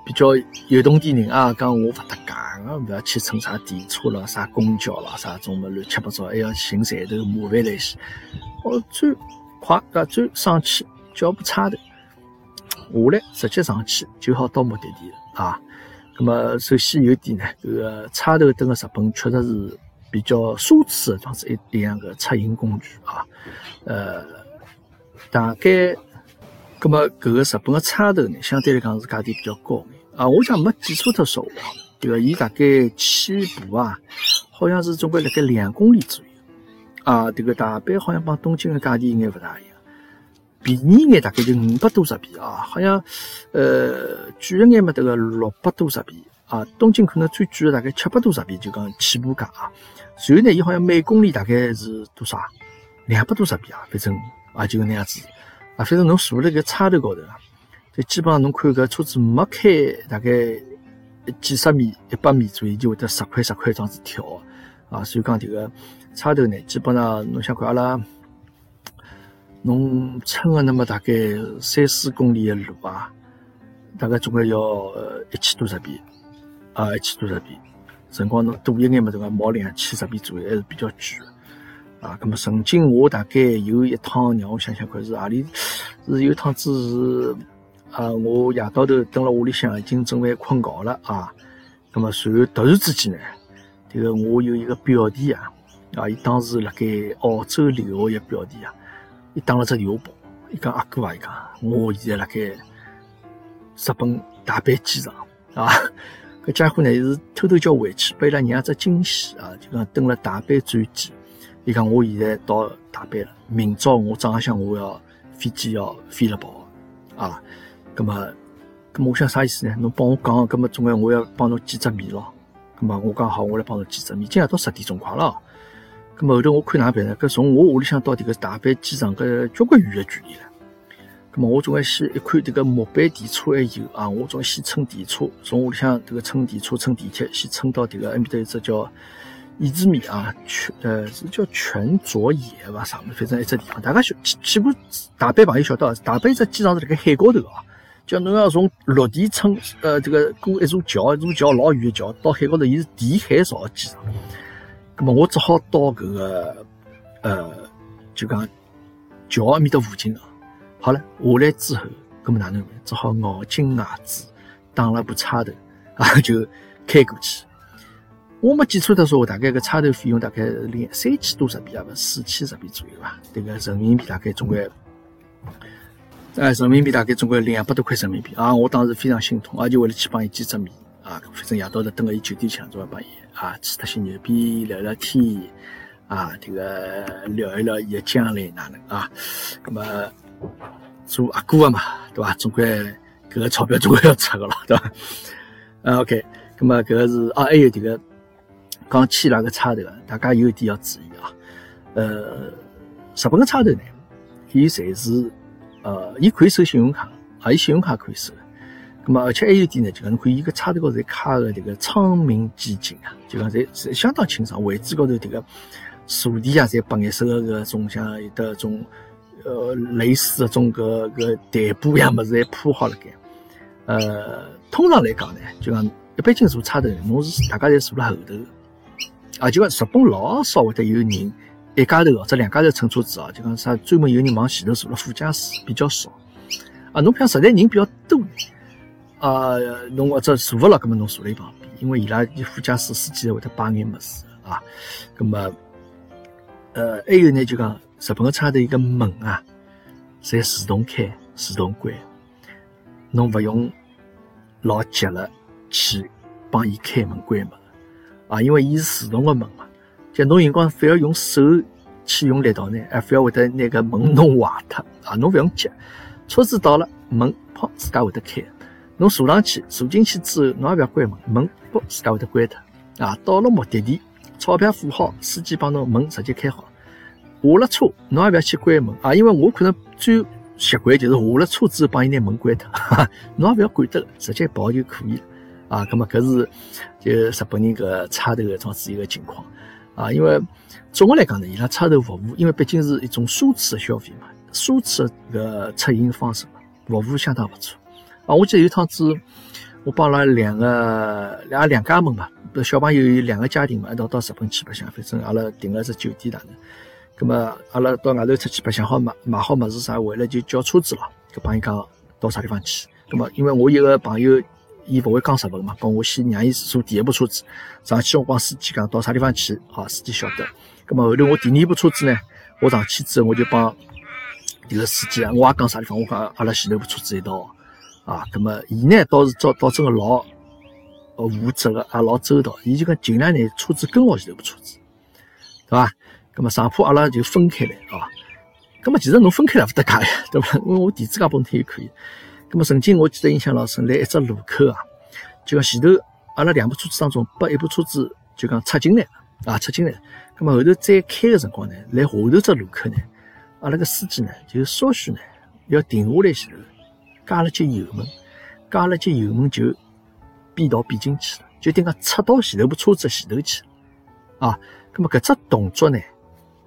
S2: 比较有动的人啊，讲我勿搭界，勿要去乘啥电车了、啥公交了、啥种么乱七八糟，还要寻站头麻烦来些。我最快啊，最省气，脚步差头，下来直接上去就好到目的地了啊。那么，首先有点呢，这个插头灯个日本确实是比较奢侈的，装是一一样个出行工具啊。呃，大概，那么搿个日本个插头呢，相对来讲是价钿比较高眼啊。我想没记错特说话，这个伊大概起步啊，好像是总归辣盖两公里左右啊。这个大阪好像帮东京个价钿应该勿大一样。便宜眼大概就五百多日币啊，好像，呃，贵一眼嘛，这个六百多日币啊。东京可能最贵的大概七百多日币，就讲起步价啊。然后呢，伊好像每公里大概是多少？两百多日币啊，反正啊就那样子啊。反正侬坐辣搿插头高头啊，就基本上侬看搿车子没开大概几十米、一百米左右，就会得十块十块这样子跳啊。所以讲迭个插头呢，基本上侬想看阿拉。侬乘个那么大概三四公里的路啊，大概总归要一千多日币啊，一千多日币。辰光侬多一眼嘛，这个毛两千日币左右还是比较贵的啊。那么曾经我大概有一趟让我想想看是何里，是有趟子是啊，我夜到头蹲辣屋里向已经准备困觉了啊。那么随后突然之间呢，这个我有一个表弟啊，啊，伊当时辣盖澳洲留学一表弟啊。伊打了只电话报，伊讲阿哥啊，伊讲我现在辣盖日本大阪机场啊，搿家伙呢是偷偷叫回去，拨伊拉娘只惊喜啊，就讲登了大阪转机。伊讲我现在到大阪了，明朝我早浪向我要飞机要飞了跑啊。葛么，葛么我想啥意思呢？侬帮我讲，葛么总归我要帮侬见只面咯。葛么我讲好，我来帮侬见只面。今夜到十点钟快了。咁后头我看哪办呢？搿从我屋里向到迭个大阪机场搿交关远个距离了。咁么我总归先一看迭个末班电车还有啊，我总归先乘电车，从屋里向迭个乘电车、乘地铁，先乘到迭个埃面搭有只叫伊之米啊，全呃是叫全佐野伐？啥物事？反正一只地方，大家晓去去过大阪朋友晓得，大阪只机场是辣盖海高头啊，叫侬要从陆地乘呃这个过一座桥，一座桥老远个桥到海高头，伊是填海造个机场。咁么我只好到搿个呃，就讲桥埃面的附近啊。好了，下来之后，咁么哪能办？只好咬紧牙齿，打了部插头 [LAUGHS] 啊，就开过去。我没记错的说，大概个插头费用大概两三千多日币啊，勿四千日币左右吧。这个人民币大概总归，哎，人民币大概总归两百多块人民币啊。我当时非常心痛，而且为了去帮伊见只面啊，反正夜到头等个伊酒店抢总要帮伊。啊，吹脱些牛逼，聊聊天，啊，这个聊一聊伊个将来哪能啊？那么做阿哥的嘛，对伐？总归搿个钞票总归要出个咯，对伐？啊，OK，那么搿个是啊，还有这个讲起那个差头，大家有一点要注意啊。呃，日本个差头呢，伊侪是呃，伊可以收信用卡，啊，伊信用卡可以收。咁么，而且还有一点呢，就讲侬看伊个插头高头卡个迭个昌明基金啊，就讲侪是相当清爽，位置高头迭个坐垫啊，侪白颜色个搿种像有的种呃类似搿种搿搿台布样物事还铺好了该。呃，通常来讲呢，就讲一般性坐差头，侬是大家侪坐辣后头，啊，就讲日本老少会得有人一家头或者两家头乘车子啊，就讲啥专门有人往前头坐了副驾驶比较少。啊，侬像实在人比较多，啊，侬或者坐勿牢，葛末侬坐辣伊旁边，因为伊拉副驾驶司机会得摆眼物事啊，葛末，呃，还有呢，就讲日本个车头一个门啊，侪自动开、自动关，侬勿用老急了去帮伊开门关门啊，因为伊是自动个门嘛，就侬辰光非要用手去用力道呢，还非要会得拿个门弄坏脱啊，侬勿用急。车子到了，门砰自家会得开。侬坐上去，坐进去之后，侬也不要关门，门砰自家会得关脱。啊，到了目的地，钞票付好，司机帮侬门直接开好。下了车，侬也不要去关门啊，因为我可能最习惯就是下了车之后帮伊拿门关脱，侬也不要管得了，直接跑就可以了。啊，那么搿是就日本人搿差头搿种子一个情况啊，因为总的来讲呢，伊拉差头服务，因为毕竟是一种奢侈的消费嘛。奢侈个出行方式嘛，服务相当不错。啊，我记得有趟子，我帮了两个两两家门嘛，小朋友有两个家庭嘛，一道到日本去白相，反正阿拉订了只酒店哪能。咁么阿拉到外头出去白相好买买好物事啥，回来就叫车子了，就帮伊讲到啥地方去。咁么因为我一个朋友，伊勿会讲日文嘛，帮我先让伊坐第一部车子上去，我帮司机讲到啥地方去，好，司机晓得。咁么后头我第二部车子呢，我上去之后我就帮。迭个司机啊，我也讲啥地方？我讲阿拉前头部车子一道啊，咁么伊呢倒是倒倒真个老呃负责个，也老周到。伊就讲尽量拿车子跟牢前头部车子，对伐？咁么上坡阿拉就分开来啊。咁么其实侬分开来勿搭界呀，[LAUGHS] 对伐？因为我电子卡本身也可以。咁么曾经我记得印象老深，来一只路口啊，就讲前头阿拉两部车子当中，把一部车子就讲插进来啊，插进来。咁么后头再开个辰光呢，来下头只路口呢。阿拉个司机呢，就稍许呢要停下来前头，加了节油门，加了节油门就变道变进去了，就等于讲插到前头部车子前头去了啊。那么搿只动作呢，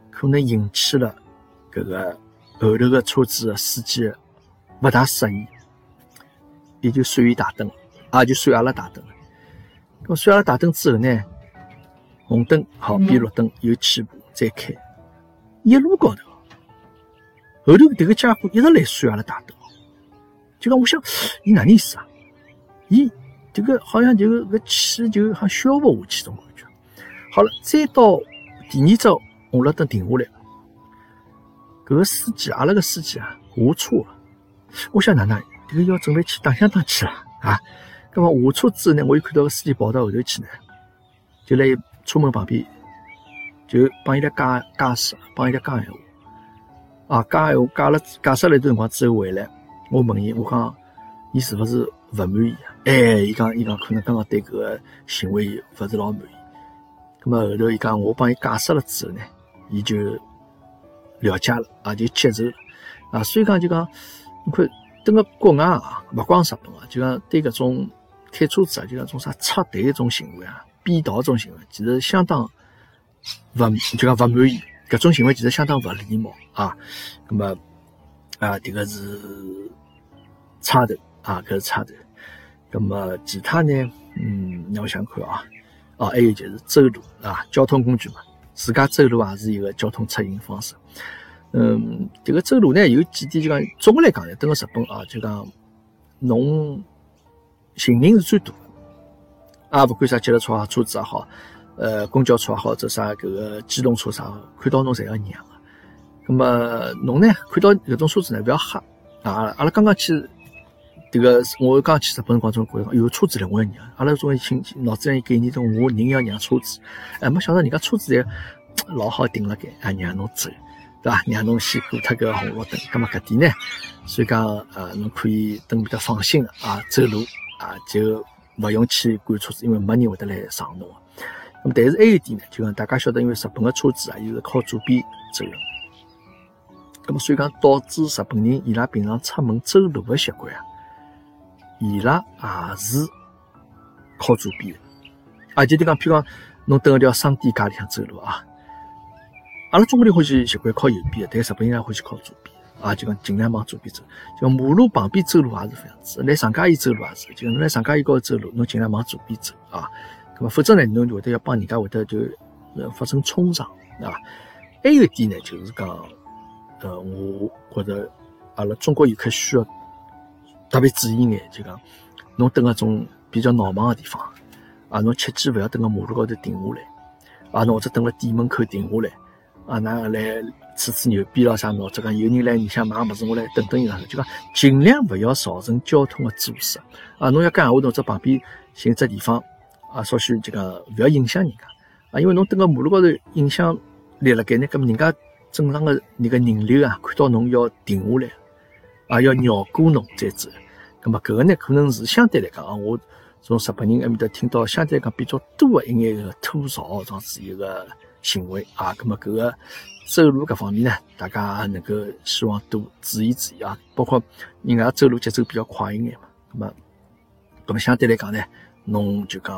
S2: 可能引起了搿个后头个车子的司机勿大适意，也就闪伊大灯，也就闪阿拉大灯了。咁闪阿拉大灯之后呢，红灯好变绿灯，又起步再开，一路高头。后头迭个家伙一直来算阿拉大灯，就讲我想，伊哪能意思啊？伊这个好像就个气就好像消不下去种感觉。好了，再到第二只红绿灯停下来，搿个司机阿拉个司机啊下车，我想哪能，这个要准备去打相当去了啊？那么下车之后呢，我又看到个司机跑到后头去呢，就来车门旁边，就帮伊拉讲解释，帮伊拉讲闲话。啊，讲闲话讲了解释了一段辰光之后回来，我问伊，我讲，伊是勿是勿满意啊？哎，伊讲，伊讲可能刚刚对搿个行为勿是老满意。咁么后头伊讲，我帮伊解释了之后呢，伊就了解了，也就接受了。啊，所以讲就讲，你看，等个国外啊，勿光日本啊，就讲对搿种开车子啊，就讲种啥插队一种行为啊，变道种行为，其实相当勿就讲勿满意。搿种行为其实相当勿礼貌啊！那么啊，这个是差头啊，搿是差头。那么其他呢？嗯，让我想看啊，哦，还有就是走路啊，交通工具嘛，自家走路也是一个交通出行方式。嗯，这个走路呢，有几点就讲，总的来讲呢，等个日本啊，就讲侬行人是最多啊，不管啥脚踏车啊，车子也好。呃，公交车也好，或者啥搿个机动车啥，看到侬侪要让那。么侬呢？看到搿种车子呢，勿要吓啊！阿拉刚刚去迭个，我刚去日本辰光中觉着有车子来我要让。阿拉总心脑子里概念中，我人要让车子，哎，没想到人家车子侪 [TSK] 老好停辣盖，啊，让侬走，对伐？让侬先过脱搿红绿灯。咁么搿点呢？所以讲，呃，侬可以等比较放心的啊，走路啊，就勿用去管车子，因为没人会得来撞侬。那么，但是还有一点呢，就讲大家晓得，因为日本的车子啊，又是靠左边走那么所以讲导致日本人伊拉平常出门走路的习惯啊，伊拉也是靠左边的。啊，就讲，譬如讲，侬等一条商店街里向走路啊，阿拉中国人欢喜习惯靠右边的，但日本人也欢喜靠左边。啊，就讲尽量往左边走。就马路旁边走路也是这样子，来上街驿走路也是，就侬来上街驿高头走路，侬尽量往左边走啊。那么否则呢，侬就会得要帮人家会得就发生冲撞，啊。还有一点呢，就是讲，呃，我觉着阿拉中国游客需要特别注意眼，就讲侬蹲个种比较闹忙个地方，啊，侬切记勿要蹲个马路高头停下来，啊，侬或者蹲辣店门口停下来，啊，那来吹吹牛逼咯啥或，者讲有人来里向买物事，我来等等伊拉，就讲尽量勿要造成交通个阻塞，啊，侬要讲闲话，侬者旁边寻只地方，啊，稍许就讲勿要影响人家，啊，因为侬蹲个马路高头影响立辣盖呢，搿么人家正常个那个人流啊，看到侬要停下来，啊，要绕过侬再走。咁么搿个呢，可能是相对来讲啊，我从日本人埃面搭听到相对来讲比较多的一眼个吐槽，这样子一个行为啊。咁么搿个走路搿方面呢，大家能够希望多注意注意啊。包括人家走路节奏比较快一眼嘛，咁么咁么相对来讲呢，侬就讲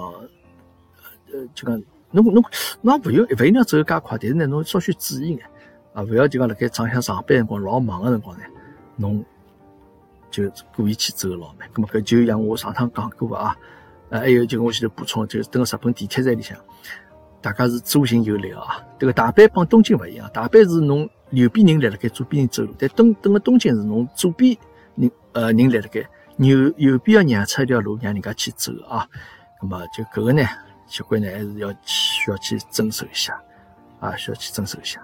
S2: 呃就讲侬侬侬勿用勿一定要走介快，但是呢，侬稍许注意眼啊，勿要就讲辣盖厂乡上班辰光老忙个辰光呢，侬。就故意去走老慢，咁么搿就像我上趟讲过个啊，呃，还有就我前头补充，就是等个日本地铁站里向，大家是左行右立啊。这个大阪帮东京勿一样，大阪是侬右边人立辣盖，左边人走路，但东等个东京是侬左边人呃人立辣盖，右右边要让出一条路让人家去走啊。咁么就搿个呢，习惯呢还是要需要去遵守一下啊，需要去遵守一下。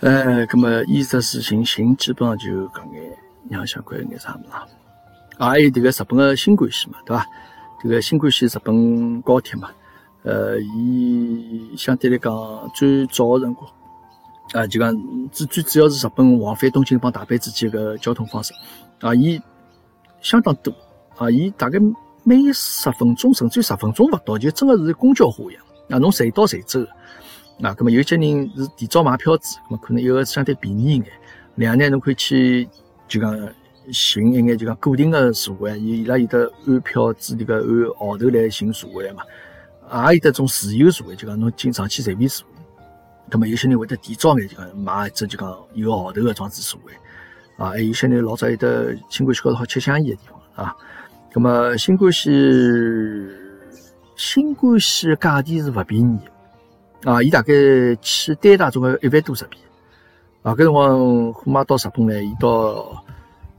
S2: 呃，那么衣食住行行基本上就搿眼。让相关眼啥物事啊？还有这个日本个新干线嘛，对伐？这个新干线日本高铁嘛，呃，伊相对来讲最早个辰光，啊，就讲最最主要是日本往返东京帮大阪之间个交通方式，啊，伊相当多，啊，伊大概每十分钟甚至十分钟勿到，就真个是公交化一样，啊，侬随到随走，啊，咁么有些人是提早买票子，咁么可能一个相对便宜一眼，两呢侬可以去。就讲寻一眼就讲固定的座位，伊拉有的按票子迭个按号头来寻座位嘛，也有得种自由座位，就讲侬经常去随便坐。那么有些人会得提早眼就讲买一只就讲有号头的装置座位，啊，还有些人老早有的新干线高头好吃香烟的地方啊。那么新干线新干线价钿是勿便宜，啊，伊大概去单趟总归一万多日币。啊，搿辰光虎妈到日本来，伊到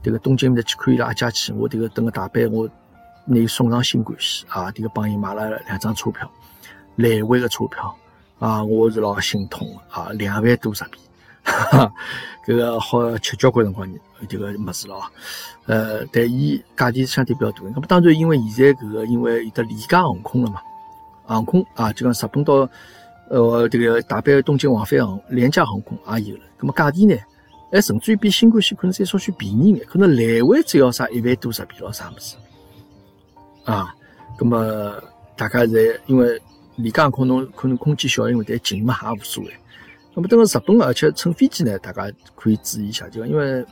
S2: 迭个东京面搭去看伊拉阿姐去，我迭个等个大阪，我拿伊送上新干线啊，迭个帮伊买了两张车票，来回个车票啊，我是老心痛个啊，两万多日币，哈，[LAUGHS] 搿个好吃交关辰光迭个物事了啊，呃，但伊价钿相对比较大，那么当然因为现在搿个因为有得廉价航空了嘛，航空啊，就讲日本到。呃，这个大阪东京往返航廉价航空也有了，那么价钿呢，还甚至于比新干线可能再稍许便宜眼，可能来回只要啥一万多日币咯，啥么子啊？那么大家在因为廉价航空侬可能空间小，因为但近嘛也无所谓。那么等个日本，而且乘飞机呢，大家可以注意一下，就因为。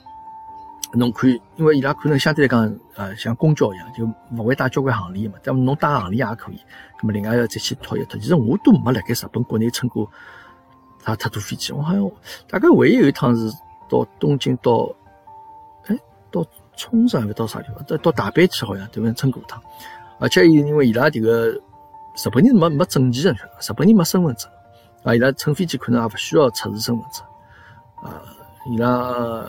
S2: 侬可以，因为伊拉可能相对来讲，呃，像公交一样，就勿会带交关行李嘛。但侬带行李也可以，那么另外要再去托一托。其实我都没辣盖日本国内乘过啥太多飞机，我好像大概唯一有一趟是到东京到，哎，到冲绳还是到啥地方？到到大阪去好像对伐？乘过一趟。而且因为伊拉这个日本人没没证件的，日本人没身份证啊，伊拉乘飞机可能也勿需要出示身份证啊，伊拉。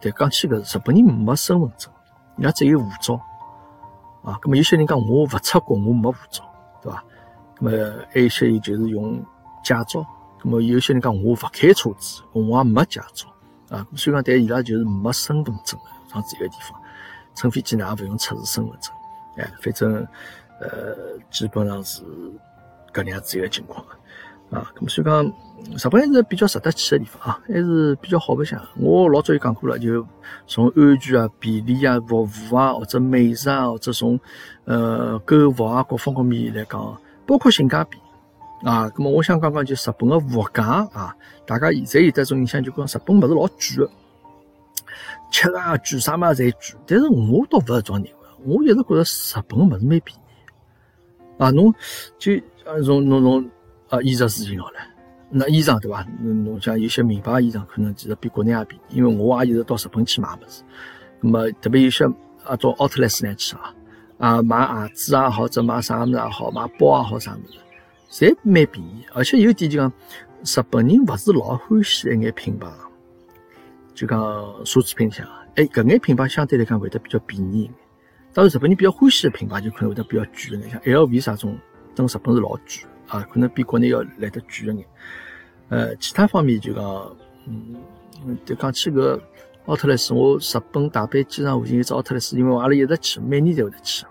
S2: 但讲起个，日本人没身份证，伊拉只有护照啊。咁么有些人讲我勿出国，我没护照，对伐？咁么还有些人就是用驾照。咁么有些人讲我勿开车子，我也没驾照啊。所以讲，但伊拉就是没身份证这样子一个地方，乘飞机呢也勿用出示身份证，哎，反正呃基本上是搿样子一个情况啊。咁所以讲。日本还是比较值得去的地方啊，还是比较好白相。我老早就讲过了，就从安全啊、便利啊、服务啊，或者美食啊，或者从呃购物啊各方各面来讲，包括性价比啊。那么我想讲讲就日本的物价啊，大家现在有这种印象，就讲日本物事老贵的，吃啊、住啥嘛侪贵。但是我倒勿是这样认为，我一直觉得日本物事蛮便宜啊。侬就啊，从侬从啊衣食住行好了。那衣裳对伐？侬像有些名牌衣裳可能其实比国内也便宜，因为我也一直到日本去买物事。那么特别有些啊，到奥特莱斯那去啊，啊买鞋子也好，或者买啥物事也好，买包也好啥物事，侪蛮便宜。而且有点就讲，日本人勿是老欢喜一眼品牌，就讲奢侈品像，哎，搿眼品牌相对来讲会得比较便宜一眼。当然，日本人比较欢喜的品牌就可能会得比较贵一眼，像 LV 啥种，等日本是老贵啊，可能比国内要来得贵一眼。呃，其他方面就讲，嗯，就讲起搿奥特莱斯，我日本大阪机场附近有只奥特莱斯，因为阿拉一直去，每年侪会得去。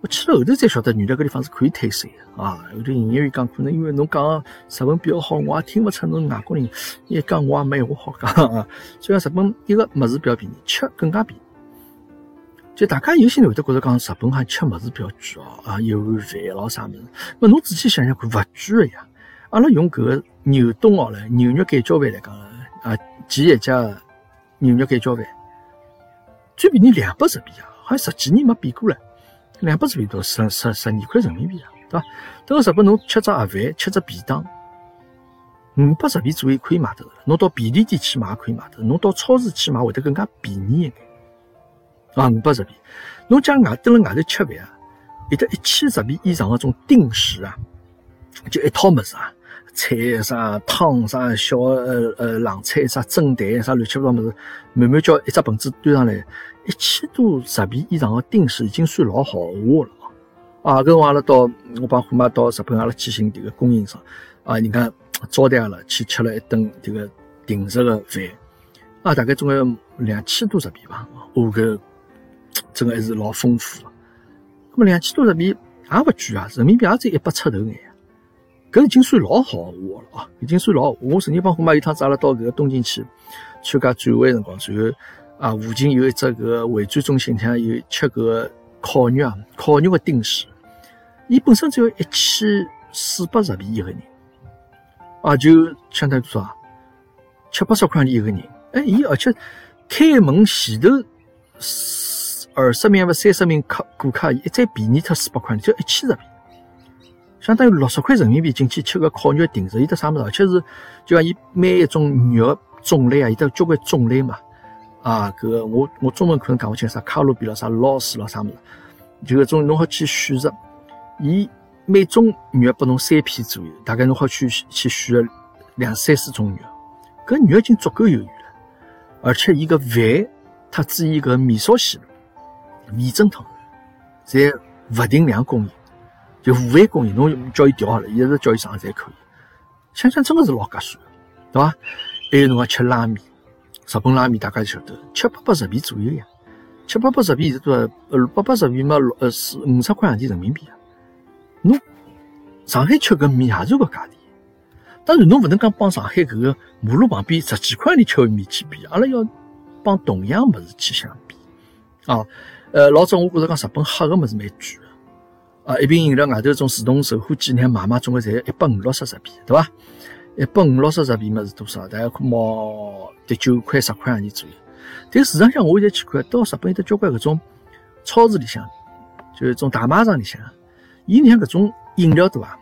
S2: 我去了后头才晓得，原来搿地方是可以退税的啊！后头营业员讲，可能因为侬讲日文比较好，我也听勿出侬外国人。一讲我也没话好讲 [LAUGHS] 啊。所以日本一个物事比较便宜，吃更加便宜。就大家有些人会得觉得讲日本哈吃物事比较贵哦，啊，一碗饭咯啥物事。那侬仔细想想看，勿贵个呀。阿拉用搿个牛冬奥来牛肉盖浇饭来讲啊，几一家牛肉盖浇饭，最便宜两百日币啊，好像十几年没变过了。两百日币多十十十二块人民币啊，对伐？等个日本侬吃只盒饭，吃只便当，五百日币左右可以买得了。侬到便利店去买可以买得，侬到超市去买会得更加便宜一眼。啊，五百日币，侬讲外蹲辣外头吃饭啊，有得一千日币以上个种定时啊，就一套物事啊。菜啥汤啥小呃呃冷菜啥蒸蛋啥乱七八糟物事，慢慢叫一只盆子端上来，一千多日币以上的定时已经算老豪华了啊！跟我阿拉到我帮虎妈到日本阿拉去寻迭个供应商啊，人家招待阿拉去吃了一顿迭个定时的饭啊，大概总要两千多日币吧，哦个真的还是老丰富的。那么两千多日币也勿贵啊，人民币也只一百出头眼。搿已经算老豪华了啊！已经算老，我曾经帮虎妈有趟子阿拉到搿个东京去参加展会辰光，然后啊，附近有一只搿个会展中心，像有吃搿个烤肉啊，烤肉的定时，伊本身只要一千四百日币一个人，啊，就相当于多少？七八十块钿一个人。哎，伊而且开门前头二十名或三十名客顾客，一再便宜脱四百块，就一千日币。相当于六十块人民币进去吃个烤肉定食，伊得啥物事？而且是就讲伊每一种肉种类啊，伊得交关种类嘛。啊，搿个我我中文可能讲勿清啥卡路比咯，啥捞丝咯，啥物事？就搿种侬好去选择，伊每种肉拨侬三片左右，大概侬好去去选两三四种肉。搿肉已经足够有余了，而且伊个饭，特子伊搿面烧线、味增汤，侪勿定量供应。就无饭供应，侬叫伊调好了，一直叫伊上侪可以。想想真的是老合算，对伐？还有侬讲吃拉面，日本拉面大家晓得，七八百日币左右呀。七八百日币是多少？呃，八百日币嘛，六呃四五十块洋钿人民币啊。侬上海吃个面也是个价钿。当然，侬勿能讲帮上海搿个马路旁边十几块钿吃碗面去比，阿拉要帮同样物事去相比啊。呃，老早我觉着讲日本喝个物事蛮贵。啊，一瓶饮料外头种自动售货机，你买买总归才一百五六十日币，对伐？一百五六十日币嘛是多少？大概毛得九块十块洋钿左右。但市场上我现在去看，到日本有得交关搿种超市里向，就是种大卖场里向，伊里向搿种饮料对伐？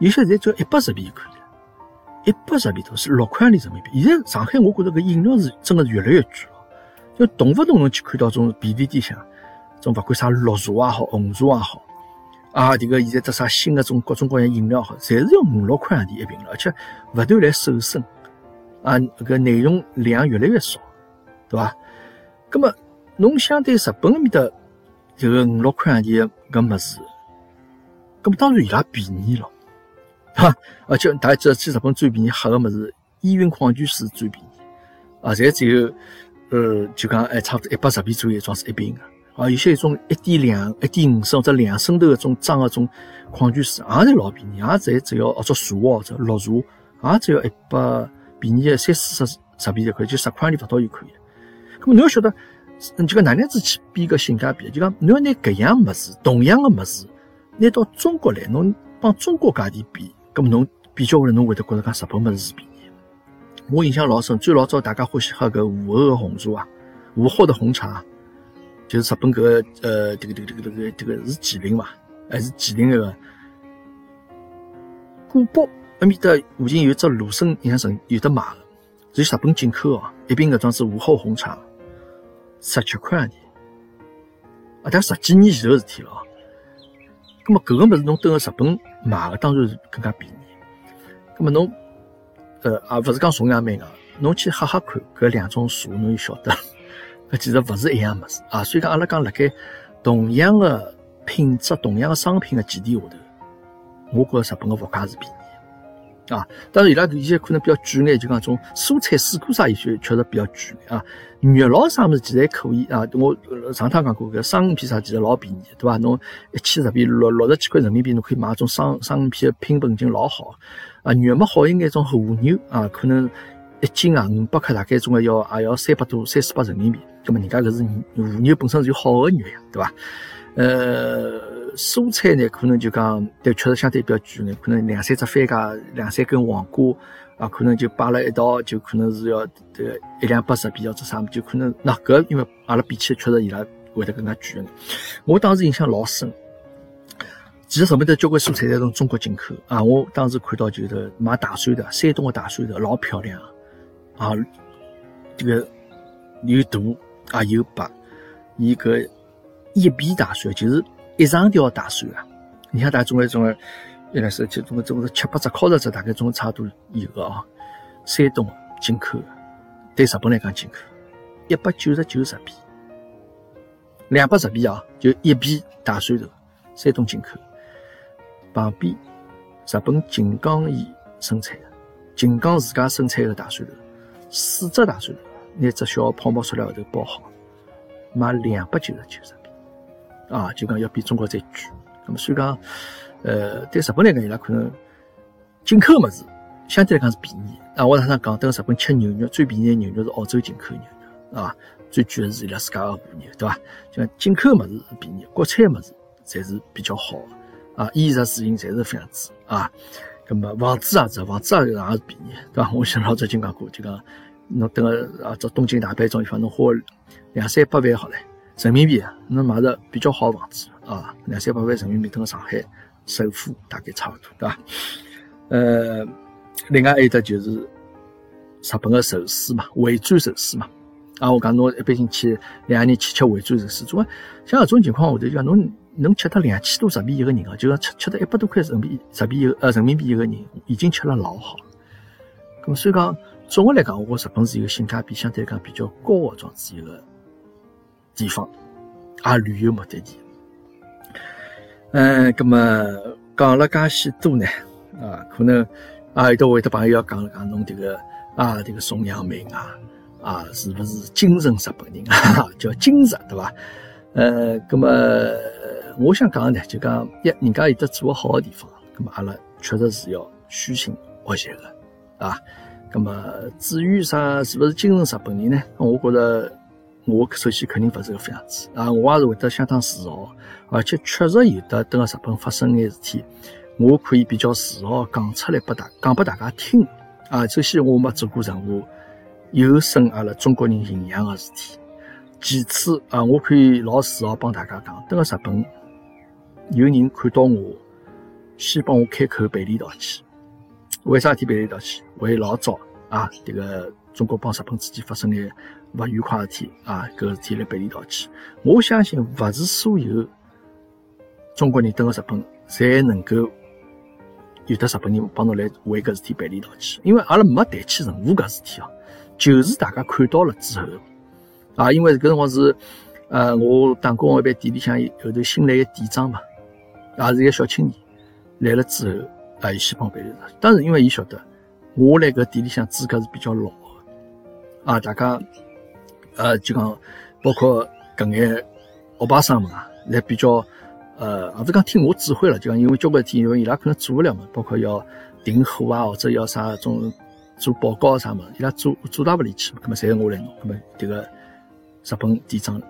S2: 有些侪只要一百日币就可以了，一百日币都是六块钿人民币。现在上海我觉着搿饮料是真的是越来越贵就动勿动侬去看到种便利店向，种勿管啥绿茶也好，红茶也好。啊，这个现在这啥新的种各种各样饮料好，侪是要五六块洋钿一瓶了，而且不断来瘦身，啊，个内容量越来越少，对吧？那么侬相对日本那面的这个五六块洋钿个物事，那么当然伊拉便宜了，哈，而且大家知道去日本最便宜喝个物事，依云矿泉水最便宜，啊，侪只有呃，就讲哎，差不多一百十币左右一装是一瓶个。啊，有些一种一点两、一点五升或者两升头的种装的种矿泉水，也是老便宜，也才只要或者茶或者绿茶，也只要一百便宜三四十十币就可以，就十块钿不到就可以。那么你要晓得，就讲哪样子去比个性价比？就讲你要拿搿样物事，同样的物事，拿到中国来，侬帮中国价钿比，那么侬比较下来，侬会得觉得讲日本物事是便宜。我印象老深，最老早大家欢喜喝搿午后的红茶啊，午后的红茶。就是日本搿个呃，这个这个这个这个这个是吉林嘛，还是吉林那个古堡埃面搭附近有只芦笋，印象深有的卖个，是日本进口哦，一瓶搿种子午后红茶，十七块钿，啊，但十几年前头事体了哦。咁么搿个物事侬等个日本买个当然是更加便宜。咁么侬，呃，也勿是讲崇洋媚外，侬去喝喝看搿两种茶，侬就晓得，搿其实勿是一样物事啊。所以讲，阿拉讲辣盖同样个品质、同样个商品个基地下头，我觉着日本个物价是便宜。啊，当然伊拉有些可能比较贵眼，就讲种蔬菜、水果啥，有些确实比较贵啊。肉咯啥物事其实还可以啊。我上趟讲过，搿生鱼片啥其实老便宜，对伐？侬一千日币六六十几块人民币，侬可以买种生生鱼片拼本筋老好啊。肉么好一眼种和牛啊，可能一斤啊五百克，大概总归要也要三百多、三四百人民币。那么人家搿是和牛本身是有好个肉呀，对伐？呃。蔬菜呢，可能就讲，对，确实相对比较贵呢，可能两三只番茄，两三根黄瓜，啊，可能就摆了一道，就可能是要这个一两百日币或者啥么，就可能那搿因为阿拉比起确实伊拉会得更加贵眼。我当时印象老深，其实日本的交关蔬菜侪从中国进口啊，我当时看到就是买大蒜的，山东的大蒜头老漂亮啊，这个又大啊有白，伊搿一皮大蒜就是。一长条大蒜啊！你像大总归总归，原来是就总归总归是七八只、靠十只，大概总归差不多有个啊。山东进口，对日本来讲进口，一百九十九日币，两百日币啊，就一皮大蒜头，山东进口。旁边日本静冈县生产的，静冈自家生产的大蒜头，四只大蒜头，拿只小泡沫塑料盒头包好，卖两百九十九日币。啊，就讲要比中国再贵，那么所以讲，呃，对日本来讲，伊拉可能进口物事相对来讲是便宜。啊，我常常讲，等日本吃牛肉最便宜的牛肉是澳洲进口牛肉，啊，最贵的是伊拉自家的和牛，对伐？就讲进口物事是便宜，国产物事才是比较好的，啊，衣食住行侪是非常子啊。那么房子也是，房子也是也是便宜，对伐？我想老早就讲过，就讲侬等个啊，这东京大阪种地方，侬花两三百万好嘞。人民币啊，能买着比较好房子啊，两三百万人民币，等个上海首付大概差不多，对吧？呃，另外还有的就是日本的寿司嘛，回转寿司嘛。啊，我讲侬一般性去两个人去吃回转寿司，总归像这种情况下头就，讲侬能吃到两千多日币一个人啊，就讲吃吃到一百多块人民币日币一呃人民币一个人，已经吃了老好。那么所以讲，总的来讲，我日本是一个性价比相对来讲比较高的这样子一个。地方啊，旅游目的地。嗯，那么讲了介许多呢，啊，可能啊，有的会的朋友要讲讲侬这个啊，这个崇洋媚外啊，是不是精神日本人啊？[LAUGHS] 叫精神对吧？呃，那么我想讲呢，就讲一，人家有的做好的地方，那么阿拉确实是要虚心学习的啊。那么至于啥是不是精神日本人呢？我觉得。我首先肯定勿是个样子啊，我也是会得相当自豪，而且确实有的等个日本发生眼事体，我可以比较自豪讲出来拨大讲拨大家听啊。首先我没做过任何有损阿拉中国人形象个事体，其次啊，我可以老自豪帮大家讲，等个日本有人看到我，先帮我开口赔礼道歉。为啥事体赔礼道歉？为老早啊，这个中国帮日本之间发生眼。勿愉快事体啊，搿事体来赔礼道歉。我相信勿是所有中国人蹲个日本，侪能够有得日本人帮侬来为搿事体赔礼道歉。因为阿拉没谈起任何搿事体哦，就是大家看到了之后啊，因为搿辰光是呃，我打工一般店里向后头新来个店长嘛，也是一个小青年来了之后啊，伊先帮赔礼道歉。当然，因为伊晓得我来搿店里向资格是比较老个啊，大家。呃，就讲包括搿眼学巴生们啊，来比较呃，也是讲听我指挥了。就讲因为交关事因为伊拉可能做勿了嘛，包括要订货啊，或者要啥种做报告啥么，伊拉做做大勿力气嘛。搿么侪是我来弄。搿么迭个日本店长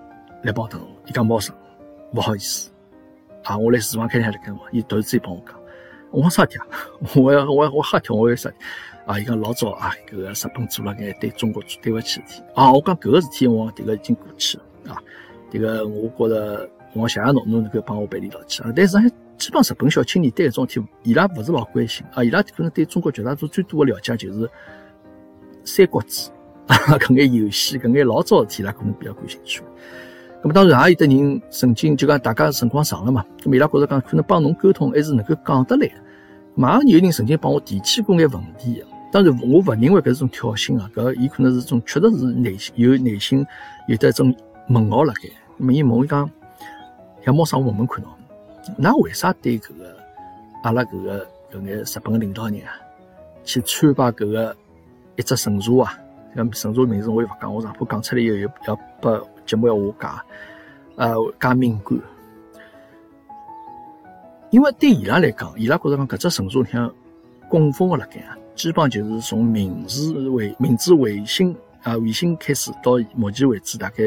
S2: 来帮等，伊讲毛生，勿好意思啊，我来厨房开下来干嘛？伊突然之间帮我讲，我啥事体啊？[LAUGHS] 我我我吓跳，我要啥？啊，伊讲老早啊，搿个日本做了眼对中国对勿起事体啊。我讲搿个事体，我迭个已经过去了啊。迭个我觉着，我谢谢侬，侬能够帮我办理到去啊。但是基本日本小青年对搿种事体，伊拉勿是老关心啊，伊拉可能对中国绝大多数最多的了解就是《三国志 [LAUGHS]》啊，搿眼游戏，搿眼老早事体，伊拉可能比较感兴趣。咁么当然也有的人曾经就讲大家辰光长了嘛，咁伊拉觉着讲可能帮侬沟通还是能够讲得来。嘛有人曾经帮我提起过眼问题，当然我勿认为搿是种挑衅啊，搿伊可能是种确实是内心有内心有得一种问号辣盖。咁么伊问我讲，像猫生，我问问看喏，㑚为啥对搿个阿拉搿个搿眼日本领导人啊，去参拜搿个一只神社啊？搿神社名字我也勿讲，我上怕讲出来以后要要拨。节目要我讲，呃，讲敏感，因为对伊拉来讲，伊拉觉着讲搿只神社像供奉个辣盖啊，基本就是从明治维明治维新啊维新开始到目前为止，大概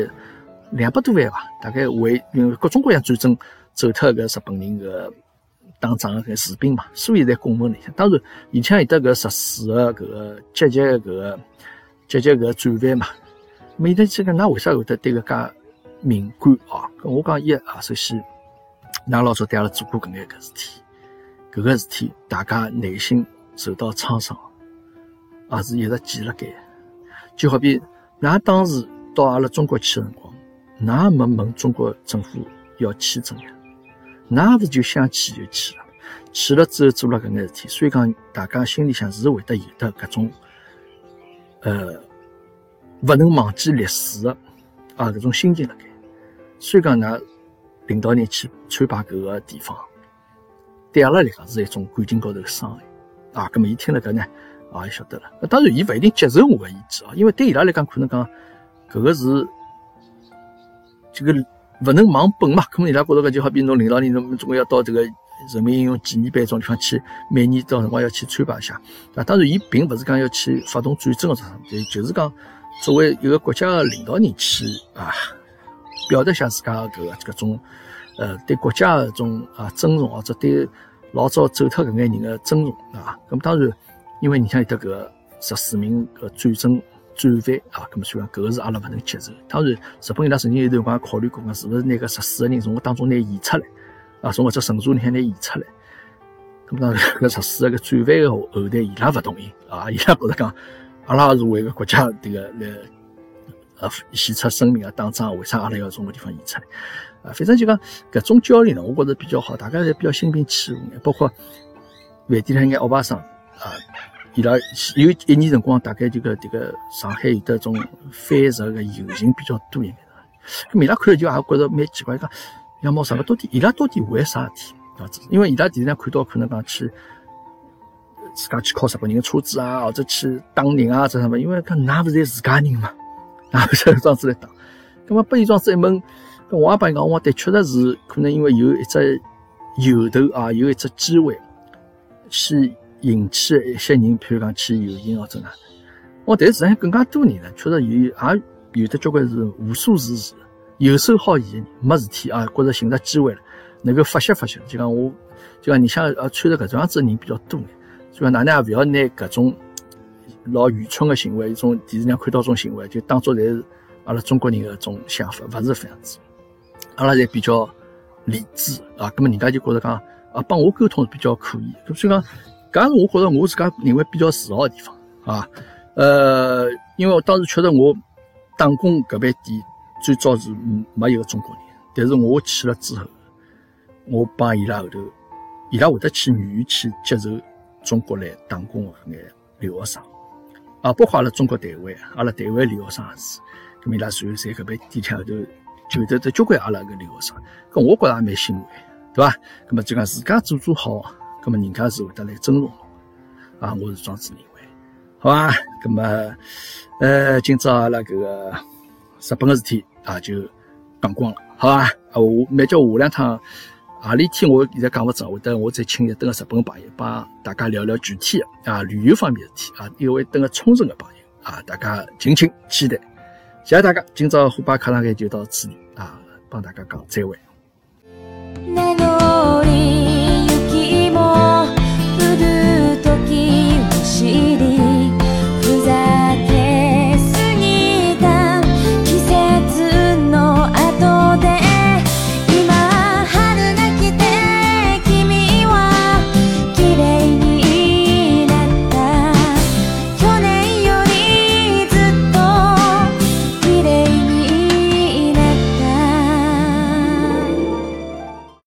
S2: 两百多万吧，大概为因为各种各样战争走脱个日本人个打仗个士兵嘛，所以在供奉里向。当然，以前有得搿十四个搿个阶级搿个阶级搿个战犯嘛。每得这个，那为啥会得对搿介敏感啊？跟我讲一啊，首先，㑚老早对阿拉做过搿眼搿事体，搿个事体大家内心受到创伤，也是一直记辣盖。就好比㑚当时到阿拉中国去个辰光，㑚没问中国政府要签证呀，㑚勿就想去就去了，去了之后做了搿眼事体，所以讲大家心里向是会得有的搿种，呃。勿能忘记历史的啊，搿种心情辣盖。所以讲，㑚领导人去参拜搿个地方，对阿拉来讲是一种感情高头的伤害啊。葛末伊听了搿呢，啊，晓得了。当然，伊勿一定接受我个意见啊，因为对伊拉来讲，可能讲搿个是这个勿能忘本嘛。可能伊拉觉得搿就好比侬领导人，侬总归要到这个人民英雄纪念碑种地方去，每年到辰光要去参拜一下啊。当然，伊并勿是讲要去发动战争个啥，就就是讲。作为一个国家的领导人去啊，表达一下自家搿个搿种呃对国家的种啊尊重，或者对老早走脱搿眼人的尊重啊。咁当然，因为你像有得搿十四名搿战争战犯啊，咁么虽然搿个是阿拉勿能接受。当然，日本伊拉曾经有一段辰光考虑过，讲是勿是拿搿十四个人从我当中拿移出来啊，从搿只神社里向拿移出来。咁当然，搿十四个战犯的后代伊拉勿同意啊，伊拉觉得讲。阿拉也是为个国家这个来呃献出生命啊，打仗，为啥阿拉要从个地方移出来？啊，反正就讲搿种交流呢，我觉着比较好，大家侪比较心平气和。包括外地那眼欧巴桑啊，伊拉有一年辰光，大概这个这个上海有的种反日个游行比较多一点。咁伊拉看了就也觉着蛮奇怪，讲杨毛啥个到底伊拉到底为啥事体？因为伊拉电视上看到可能讲去。自家去靠日本人的车子啊，或者去打人啊，这什么？因为讲那不是自家人嘛，那不是装子来打。那么被伊装子一问，我也帮讲，我的确实是可能因为有一只由头啊，有一只机会去引起一些人，譬如讲去游行或者哪。我但是实际上更加多人呢，确实有也有的交关是无所事事、游手好闲，没事体啊，觉着寻着机会了，能够发泄发泄。就讲我，就讲你像呃穿着搿种样子的人比较多。所以讲，哪能也勿要拿搿种老愚蠢的行为，一种电视上看到种行为，就当做侪是阿拉中国人的种想法，勿是搿样子。阿拉侪比较理智啊，葛末人家就觉着讲啊，帮我沟通是比较可以。所以讲，搿是我觉着我自家认为比较自豪的地方啊。呃，因为我当时确实我打工搿爿店最早是没一个中国人，但是我去了之后，我帮伊拉后头，伊拉会得去愿意去接受。中国来打工的眼留学生，啊，包括阿拉中国台湾，阿拉台湾留学生也是，咁伊拉随后在搿边地铁后头就得得交关阿拉个留学生，咁我觉着也蛮欣慰，对伐？咁么就讲自家做做好，咁么人家是会得来尊重啊，我是这样子认为，好吧？咁么，呃，今朝阿拉搿个日本个事体啊就讲光了，好吧？啊，我蛮叫下两趟。阿里天我现在讲勿准，会得我再请一等个日本朋友帮大家聊聊具体的啊旅游方面事体啊，一位等个冲绳的朋友啊，大家敬请期待。谢谢大家，今朝虎巴课堂间就到此啊，帮大家讲再会。